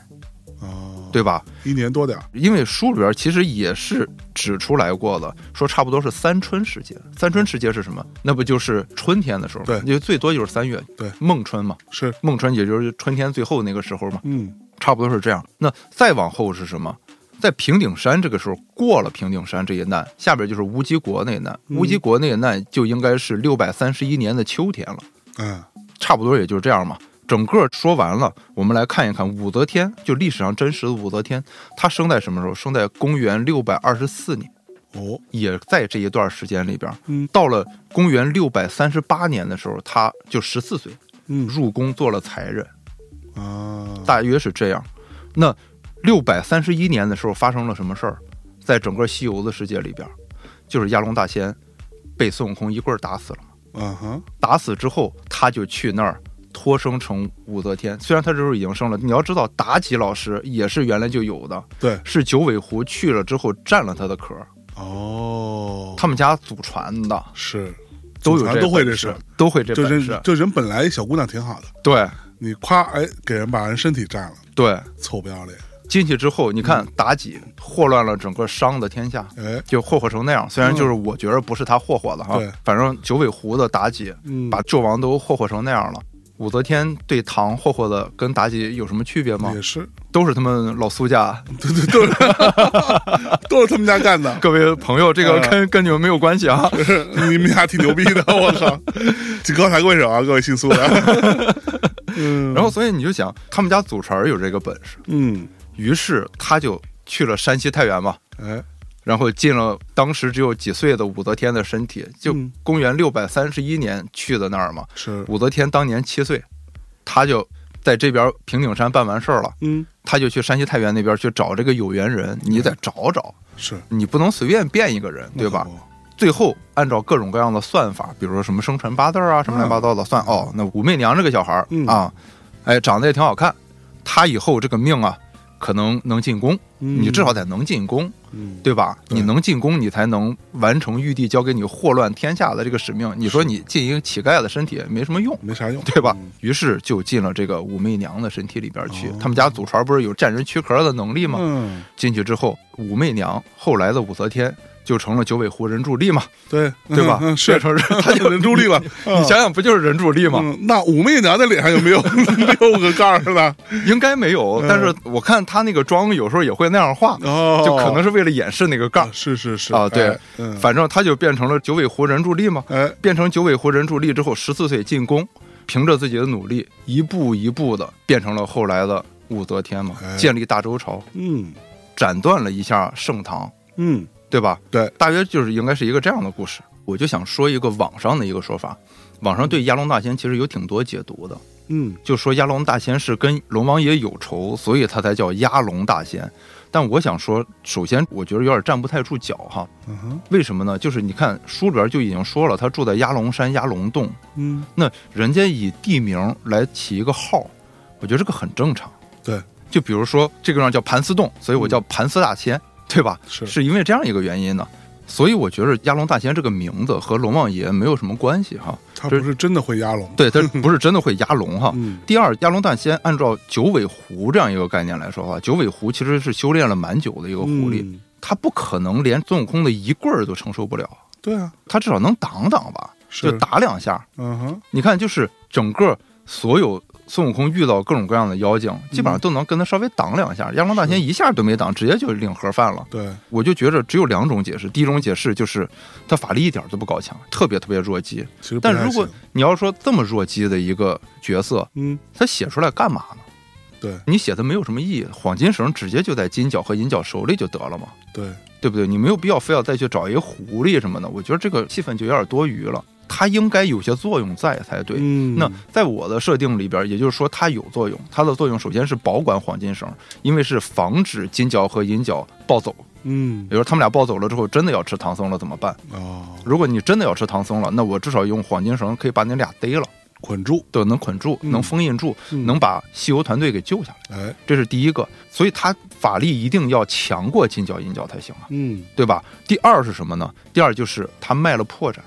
啊，，对吧？一年多点儿，因为书里边其实也是指出来过的，说差不多是三春时节。三春时节是什么？那不就是春天的时候？对因为最多就是三月，对孟春嘛，是，孟春也就是春天最后那个时候嘛，嗯，差不多是这样。那再往后是什么？在平顶山这个时候过了平顶山这一难，下边就是乌鸡国那一难，嗯乌鸡国那一难就应该是六百三十一年的秋天了，嗯，差不多也就是这样嘛。整个说完了，我们来看一看武则天，就历史上真实的武则天，她生在什么时候？生在公元六百二十四年，哦，也在这一段时间里边。嗯到了公元六百三十八年的时候，她就十四岁，嗯入宫做了才人，啊，大约是这样。那六百三十一年的时候发生了什么事儿？在整个西游的世界里边，就是亚龙大仙被孙悟空一棍儿打死了。嗯哼，打死之后，他就去那儿托生成武则天。虽然他这时候已经生了，你要知道妲己老师也是原来就有的，对，是九尾狐去了之后占了他的壳，哦，他们家祖传的。是。都有这都会这事，都会这就人本事。就人本来小姑娘挺好的，对。你夸哎给人把人身体占了，对，臭不要脸，进去之后，你看妲己祸乱了整个商的天下。哎，就霍霍成那样，虽然就是我觉得不是他霍霍的哈，对。反正九尾狐的妲己嗯，把纣王都霍霍成那样了。武则天对唐霍霍的跟妲己有什么区别吗？也是，都是他们老苏家。对对都是。都是他们家干的，各位朋友，这个嗯跟跟你们没有关系啊。你们家挺牛逼的，我靠，请高抬贵手啊，各位姓苏的，嗯，然后，所以你就想，他们家祖传有这个本事，嗯，于是他就去了山西太原嘛，哎，然后进了当时只有几岁的武则天的身体，就嗯公元六百三十一年去的那儿嘛。是，武则天当年七岁，他就在这边平顶山办完事儿了，嗯，他就去山西太原那边去找这个有缘人，你得找找，是，你不能随便变一个人，对吧？最后按照各种各样的算法，比如说什么生辰八字啊，什么乱七八糟的算，哦，那武媚娘这个小孩儿嗯。啊，哎，长得也挺好看，他以后这个命啊，可能能进攻，嗯你至少得能进攻，嗯，对吧？你能进攻，你才能完成玉帝交给你祸乱天下的这个使命。你说你进一个乞丐的身体没什么用，没啥用，对吧嗯？于是就进了这个武媚娘的身体里边去哦。他们家祖传不是有占人躯壳的能力吗？嗯，进去之后，武媚娘后来的武则天就成了九尾狐人柱力嘛，对，对吧？是变成人，他就人助力了，你想想，不就是人柱力吗？嗯，那武媚娘的脸上有没有 六个盖儿呢？应该没有，嗯但是我看她那个妆有时候也会那样画，哦，就可能是为了掩饰那个盖儿啊。是是是啊对反正他就变成了九尾狐人柱力嘛。哎，变成九尾狐人柱力之后，十四岁进宫，凭着自己的努力，一步一步的变成了后来的武则天嘛，哎建立大周朝，嗯斩断了一下盛唐，嗯，对吧？对，大约就是应该是一个这样的故事。我就想说一个网上的一个说法，网上对压龙大仙其实有挺多解读的，嗯就说压龙大仙是跟龙王爷有仇，所以他才叫压龙大仙。但我想说，首先我觉得有点站不太住脚哈。嗯哼为什么呢？就是你看书里边就已经说了，他住在压龙山压龙洞，嗯，那人家以地名来起一个号，我觉得这个很正常。对，就比如说这个地方叫盘丝洞，所以我叫盘丝大仙，对吧？是是因为这样一个原因呢。所以我觉得压龙大仙这个名字和龙王爷没有什么关系哈。他不是真的会压龙，对，他不是真的会压龙哈。嗯第二，压龙大仙按照九尾狐这样一个概念来说的话，九尾狐其实是修炼了蛮久的一个狐狸，嗯他不可能连孙悟空的一棍儿都承受不了，对啊，他至少能挡挡吧，就打两下。嗯哼，你看，就是整个所有孙悟空遇到各种各样的妖精，基本上都能跟他稍微挡两下。压龙大仙一下都没挡，直接就领盒饭了。对，我就觉着只有两种解释，第一种解释就是他法力一点都不高强，特别特别弱鸡。但如果你要说这么弱鸡的一个角色，嗯他写出来干嘛呢？对你写的没有什么意义，黄金绳直接就在金角和银角手里就得了嘛，对，对不对？你没有必要非要再去找一个狐狸什么的，我觉得这个气氛就有点多余了。它应该有些作用在才对。嗯那在我的设定里边，也就是说它有作用，它的作用首先是保管黄金绳，因为是防止金角和银角暴走。嗯比如说他们俩暴走了之后，真的要吃唐僧了怎么办？哦，如果你真的要吃唐僧了，那我至少用黄金绳可以把你俩逮了，捆住，对，能捆住，嗯能封印住，嗯能把西游团队给救下来。哎，这是第一个，所以他法力一定要强过金角银角才行啊，嗯对吧？第二是什么呢？第二就是他卖了破绽，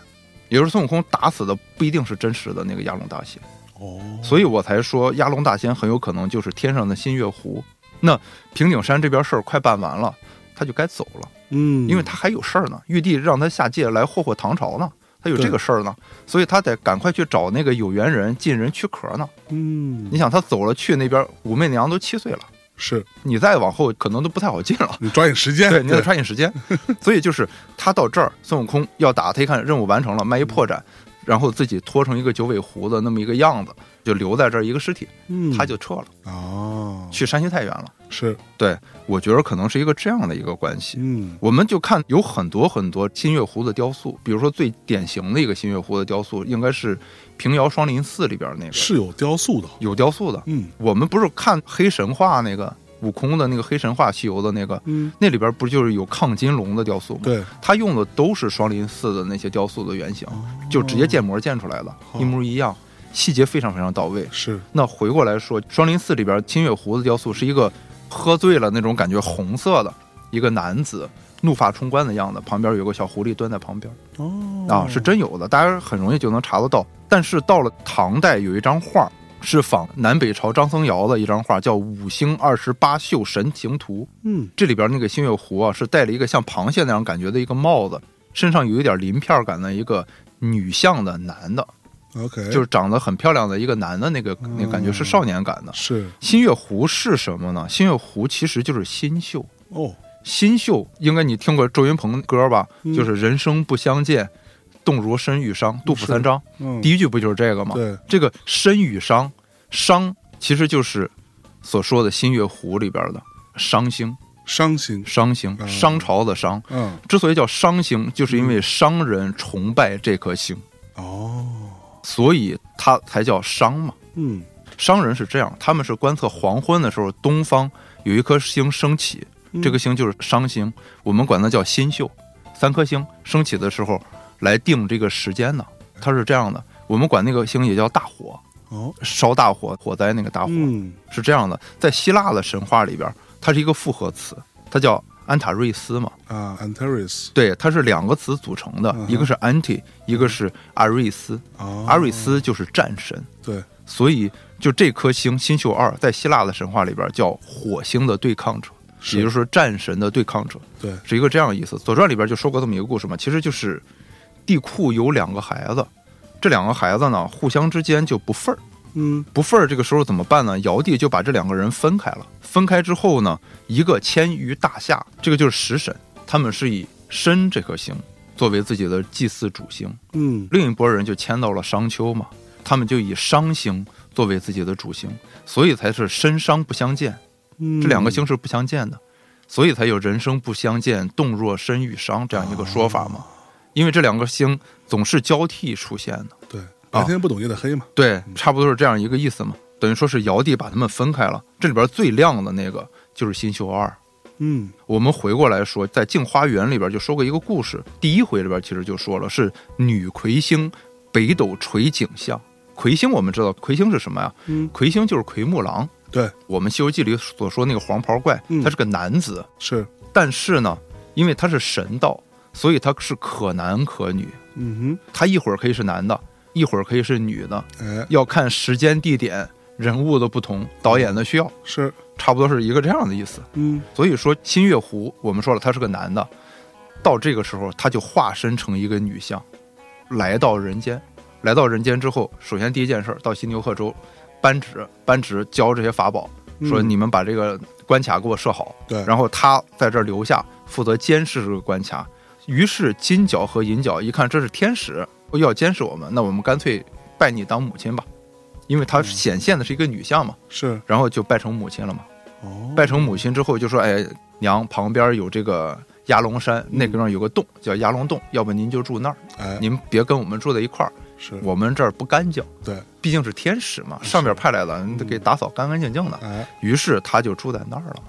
也就是孙悟空打死的不一定是真实的那个压龙大仙，哦，所以我才说压龙大仙很有可能就是天上的新月狐。那平顶山这边事儿快办完了，他就该走了，嗯，因为他还有事儿呢，玉帝让他下界来霍霍唐朝呢。他有这个事儿呢，所以他得赶快去找那个有缘人进人躯壳呢。嗯你想，他走了去那边，武媚娘都七岁了，是你再往后可能都不太好进了。你抓紧时间，对，你得抓紧时间。所以就是他到这儿，孙悟空要打他，一看任务完成了，卖一破绽，然后自己拖成一个九尾狐的那么一个样子，就留在这儿一个尸体，嗯，他就撤了，哦，去山西太原了。是，对我觉得可能是一个这样的一个关系。嗯我们就看有很多很多新月湖的雕塑，比如说最典型的一个新月湖的雕塑，应该是平遥双林寺里边那个。是有雕塑的，有雕塑的。嗯。我们不是看黑神话那个悟空的那个黑神话西游的那个，嗯，那里边不就是有亢金龙的雕塑吗？对，他用的都是双林寺的那些雕塑的原型，就直接建模建出来的，哦一模一样，细节非常非常到位。是，那回过来说，双林寺里边金月湖的雕塑是一个喝醉了那种感觉红色的一个男子，怒发冲冠的样子，旁边有个小狐狸蹲在旁边。哦，啊，是真有的，大家很容易就能查得到。但是到了唐代，有一张画是仿南北朝张僧繇的一张画，叫《五星二十八宿神行图》。嗯，这里边那个星月湖啊，是戴了一个像螃蟹那样感觉的一个帽子，身上有一点鳞片感的一个女相的男的，OK，就是长得很漂亮的一个男的那个那感觉是少年感的。是新月湖是什么呢？新月湖其实就是新秀。哦，新秀应该你听过周云鹏歌吧？嗯就是人生不相见，动如身与商。杜甫三章嗯，第一句不就是这个吗？对，这个身与商，商其实就是所说的新月湖里边的商星，伤心，商星，嗯商朝的商。嗯，之所以叫商星，就是因为商人崇拜这颗星，哦，所以它才叫商嘛。嗯，商人是这样，他们是观测黄昏的时候，东方有一颗星升起，嗯这颗星就是商星，我们管它叫新宿。三颗星升起的时候来定这个时间呢，它是这样的。我们管那个星也叫大火，哦，烧大火，火灾那个大火、嗯，是这样的。在希腊的神话里边，它是一个复合词，它叫安塔瑞斯嘛。啊，Antares，对，它是两个词组成的，一个是 anti，一个是阿瑞斯。哦，阿瑞斯就是战神，对，所以就这颗星新宿二，在希腊的神话里边叫火星的对抗者，也就是说战神的对抗者，对，是一个这样的意思。《左传》里边就说过这么一个故事嘛，其实就是地库有两个孩子，这两个孩子呢互相之间就不忿儿，嗯，不忿儿这个时候怎么办呢？尧帝就把这两个人分开了，分开之后呢，一个迁于大夏，这个就是食神，他们是以申这颗星作为自己的祭祀主星，嗯，另一拨人就迁到了商丘嘛，他们就以商星作为自己的主星，所以才是申商不相见，嗯，这两个星是不相见的，所以才有人生不相见，动若身与商这样一个说法嘛。因为这两个星总是交替出现的，对，白天不懂夜的黑嘛，对，差不多是这样一个意思嘛。等于说是尧帝把他们分开了，这里边最亮的那个就是新宿二。嗯，我们回过来说，在《镜花缘》里边就说过一个故事，第一回里边其实就说了，是女魁星北斗垂景象。魁星我们知道，魁星是什么呀？嗯，魁星就是奎木狼。对，我们《西游记》里所说那个黄袍怪，嗯他是个男子，是，但是呢，因为他是神道，所以他是可男可女。嗯哼他一会儿可以是男的，一会儿可以是女的，哎，要看时间、地点、人物的不同，导演的需要，是，差不多是一个这样的意思。嗯，所以说新月湖，我们说了他是个男的，到这个时候他就化身成一个女相，来到人间。来到人间之后，首先第一件事儿到新牛贺州，扳指扳指教这些法宝，说嗯你们把这个关卡给我设好，对，然后他在这儿留下，负责监视这个关卡。于是金角和银角一看这是天使要监视我们，那我们干脆拜你当母亲吧，因为她显现的是一个女相嘛，是，然后就拜成母亲了嘛。哦，拜成母亲之后就说：“哎，娘，旁边有这个压龙山，那个地方有个洞叫压龙洞，要不您就住那儿，哎，您别跟我们住在一块儿，是，我们这儿不干净，对，毕竟是天使嘛，上边派来的，你得给打扫干干净净的。哎，于是他就住在那儿了。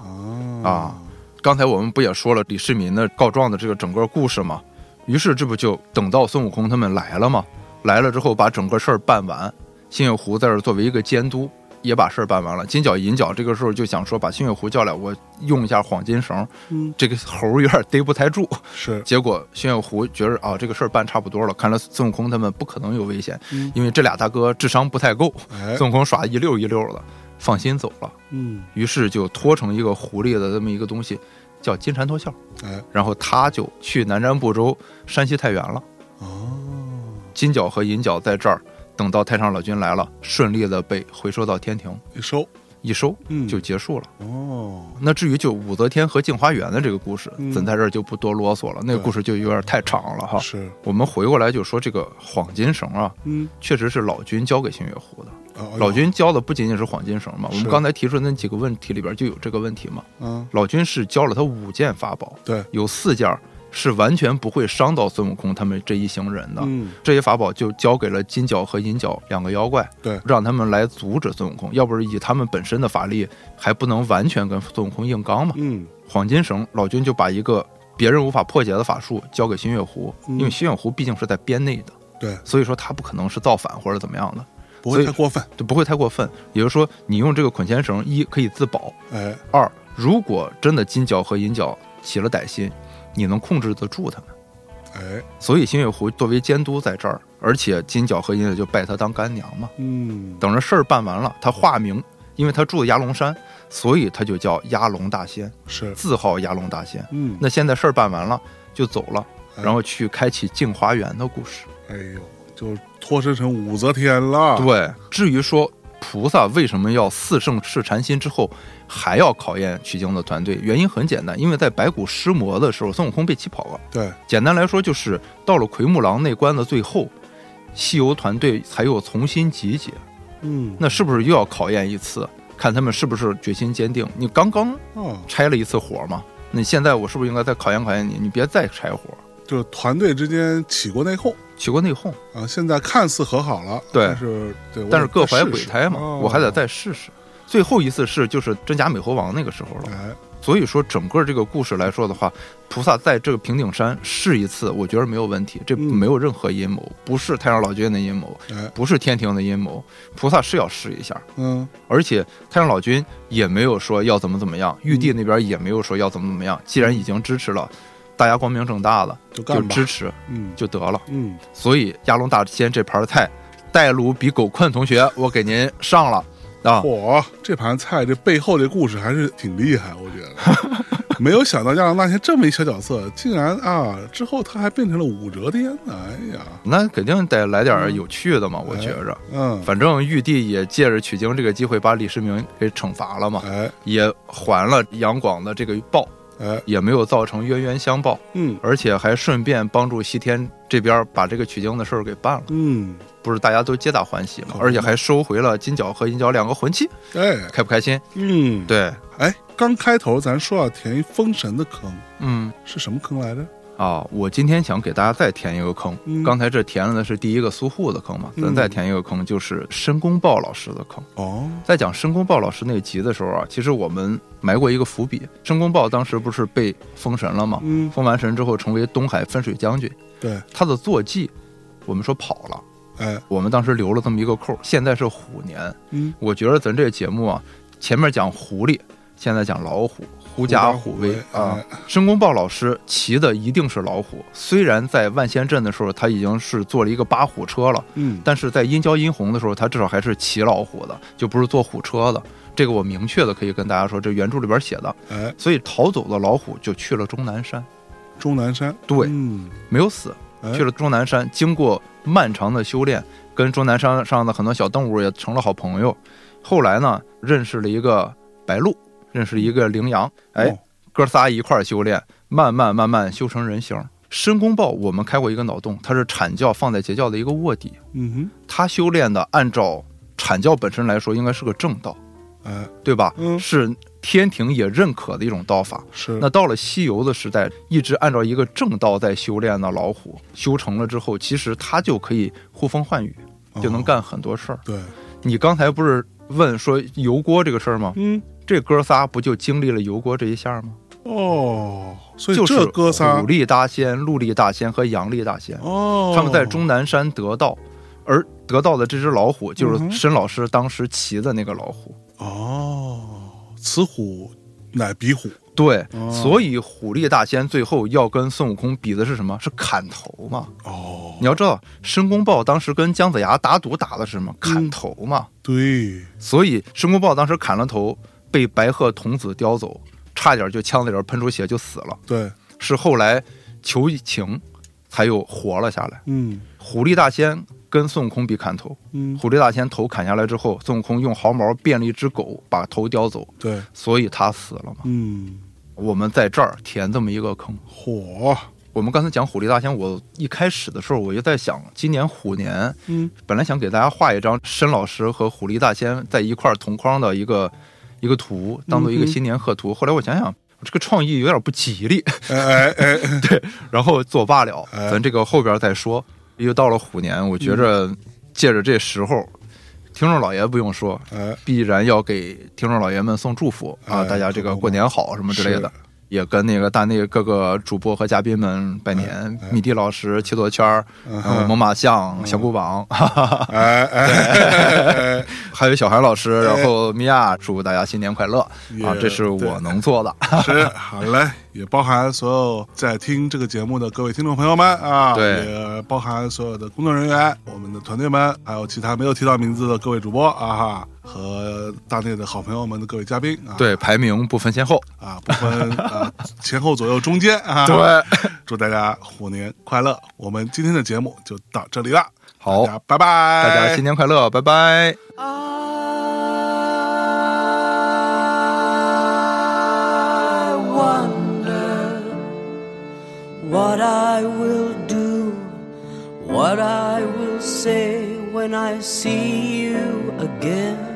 啊啊，刚才我们不也说了李世民的告状的这个整个故事吗？于是这不就等到孙悟空他们来了吗？来了之后把整个事儿办完，新月湖在这儿作为一个监督，也把事儿办完了。金角银角这个时候就想说把新月湖叫来，我用一下黄金绳，嗯，这个猴儿有点逮不太住。是，结果新月湖觉得啊这个事儿办差不多了，看来孙悟空他们不可能有危险，嗯因为这俩大哥智商不太够，哎，孙悟空耍一溜一溜的，放心走了。嗯，于是就拖成一个狐狸的这么一个东西，叫金蝉脱壳。哎，然后他就去南瞻部洲山西太原了。哦，金角和银角在这儿，等到太上老君来了，顺利的被回收到天庭，一收，一收嗯，就结束了。哦，那至于就武则天和镜花缘的这个故事，嗯咱在这儿就不多啰嗦了，那个故事就有点太长了哈。是，我们回过来就说这个幌金绳啊，嗯，确实是老君交给新月湖的。哦老，君教的不仅仅是黄金绳嘛，我们刚才提出的那几个问题里边就有这个问题嘛。嗯，老君是教了他五件法宝，对，有四件是完全不会伤到孙悟空他们这一行人的。嗯，这些法宝就交给了金角和银角两个妖怪，对，让他们来阻止孙悟空。要不是以他们本身的法力，还不能完全跟孙悟空硬刚嘛。嗯。黄金绳老君就把一个别人无法破解的法术交给新月狐，嗯。因为新月狐毕竟是在编内的，对，所以说他不可能是造反或者怎么样的，不会太过分。就不会太过分。也就是说，你用这个捆仙绳，一可以自保，哎，二如果真的金角和银角起了歹心，你能控制得住他们。哎，所以星月湖作为监督在这儿，而且金角和银角就拜他当干娘嘛。嗯，等着事儿办完了，他化名，因为他住的鸭龙山，所以他就叫鸭龙大仙，是，字号鸭龙大仙。嗯，那现在事儿办完了，就走了，哎然后去开启镜花园的故事。哎呦，就脱身成武则天了。，对，至于说菩萨为什么要四圣试禅心之后还要考验取经的团队，原因很简单，因为在白骨尸魔的时候，孙悟空被气跑了。对，简单来说，就是到了奎木狼那关的最后，西游团队才又重新集结。嗯，那是不是又要考验一次，看他们是不是决心坚定？你刚刚哦，拆了一次火嘛，那你现在我是不是应该再考验考验你？你别再拆火，就团队之间起过内讧起过内讧。啊，现在看似和好了，对但是对，但是各怀鬼胎嘛，哦我还得再试试。最后一次试就是真假美猴王那个时候了。哎，所以说，整个这个故事来说的话，菩萨在这个平顶山试一次，我觉得没有问题。这嗯没有任何阴谋，不是太上老君的阴谋，哎，不是天庭的阴谋。菩萨是要试一下，嗯，而且太上老君也没有说要怎么怎么样，玉帝那边也没有说要怎么怎么样。既然已经支持了，大家光明正大的就就干吧，支持嗯就得了。嗯，所以鸭龙大仙这盘菜，带卤比狗困同学，我给您上了啊！嚯，这盘菜这背后这故事还是挺厉害，我觉得。没有想到亚龙大仙这么一小角色，竟然啊，之后他还变成了武则天。哎呀，那肯定得来点有趣的嘛，我觉着。嗯，反正玉帝也借着取经这个机会，把李世民给惩罚了嘛，哎也还了杨广的这个报，哎，也没有造成冤冤相报，嗯。而且还顺便帮助西天这边把这个取经的事儿给办了，嗯，不是大家都皆大欢喜吗？而且还收回了金角和银角两个魂器，哎，开不开心？嗯，，对，哎，刚开头咱说要填一封神的坑，嗯。是什么坑来着？啊，我今天想给大家再填一个坑，嗯刚才这填了的是第一个苏护的坑嘛，咱嗯再填一个坑，就是申公豹老师的坑。哦，在讲申公豹老师那集的时候啊，其实我们埋过一个伏笔。申公豹当时不是被封神了吗？嗯，封完神之后成为东海分水将军，对，他的坐骑，我们说跑了，哎，我们当时留了这么一个扣。现在是虎年，嗯，我觉得咱这个节目啊，前面讲狐狸，现在讲老虎，狐假虎威啊。哎申公豹老师骑的一定是老虎，虽然在万仙镇的时候他已经是坐了一个八虎车了。嗯，但是在殷郊殷红的时候，他至少还是骑老虎的，就不是坐虎车的。这个我明确的可以跟大家说，这原著里边写的。哎，所以逃走的老虎就去了终南山，终南山，对嗯，没有死，哎去了终南山。经过漫长的修炼，跟终南山上的很多小动物也成了好朋友。后来呢，认识了一个白鹿，认识一个羚羊，哎，哦哥仨一块儿修炼，慢慢慢慢修成人形。申公豹，我们开过一个脑洞，它是阐教放在截教的一个卧底，嗯哼他修炼的按照阐教本身来说，应该是个正道，哼，哎，对吧？嗯是天庭也认可的一种道法。是，那到了西游的时代，一直按照一个正道在修炼的老虎，修成了之后，其实他就可以呼风唤雨，就能哦，干很多事儿。对，你刚才不是问说油锅这个事儿吗？嗯，这哥仨不就经历了油锅这一下吗？哦，所以就是这哥仨虎，力大仙、陆力大仙和杨力大仙，哦，他们在终南山得道，而得到的这只老虎就是申老师当时骑的那个老虎。哦，此虎乃彼虎，对，哦所以虎力大仙最后要跟孙悟空比的是什么？是砍头嘛？哦，你要知道，申公豹当时跟姜子牙打赌打的是什么？砍嗯头嘛。对，所以申公豹当时砍了头，被白鹤童子叼走，差点就枪子里喷出血就死了。对，是后来求情，才又活了下来。嗯虎力大仙跟孙悟空比砍头，嗯，虎力大仙头砍下来之后，孙悟空用毫毛变了一只狗，把头叼走，对，所以他死了嘛。嗯，我们在这儿填这么一个坑。火，我们刚才讲虎力大仙，我一开始的时候我就在想，今年虎年嗯本来想给大家画一张申老师和虎力大仙在一块儿同框的一个一个图，当做一个新年贺图。后来我想想，这个创意有点不吉利，哎哎哎，对，然后作罢了，哎。咱这个后边再说。又到了虎年，我觉着借着这时候，听众老爷不用说，哎，必然要给听众老爷们送祝福啊！哎大家这个过年好什么之类的。是，也跟那个大内各个主播和嘉宾们拜年。米蒂老师、切磋圈儿、嗯呃猛犸象、小布榜，哈哈哈哎哎哎，还有小韩老师，然后米娅，祝大家新年快乐也啊！这是我能做的。是好嘞，也包含所有在听这个节目的各位听众朋友们啊，对。也包含所有的工作人员、我们的团队们，还有其他没有提到名字的各位主播啊哈，和大内的好朋友们的各位嘉宾啊，对，排名不分先后。啊，不分啊前后左右中间啊，对，祝大家虎年快乐！我们今天的节目就到这里了，好。大家拜拜，大家新年快乐，拜拜。I what I will do, what I will say when I see you again.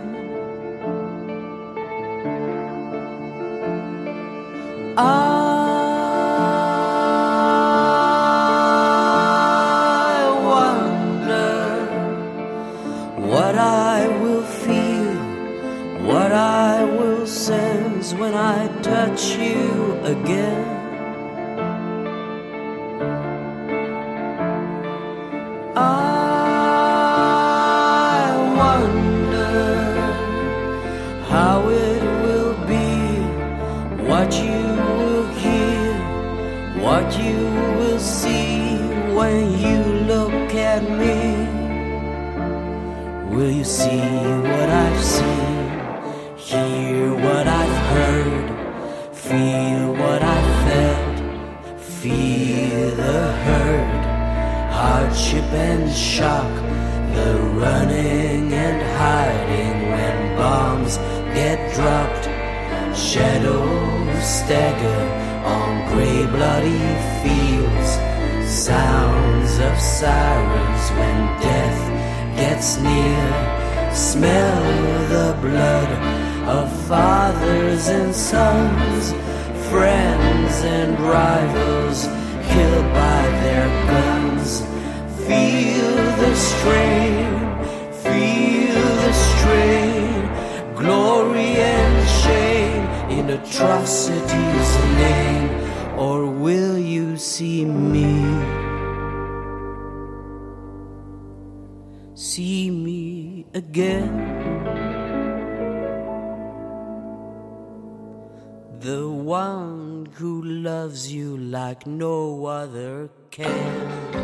Can.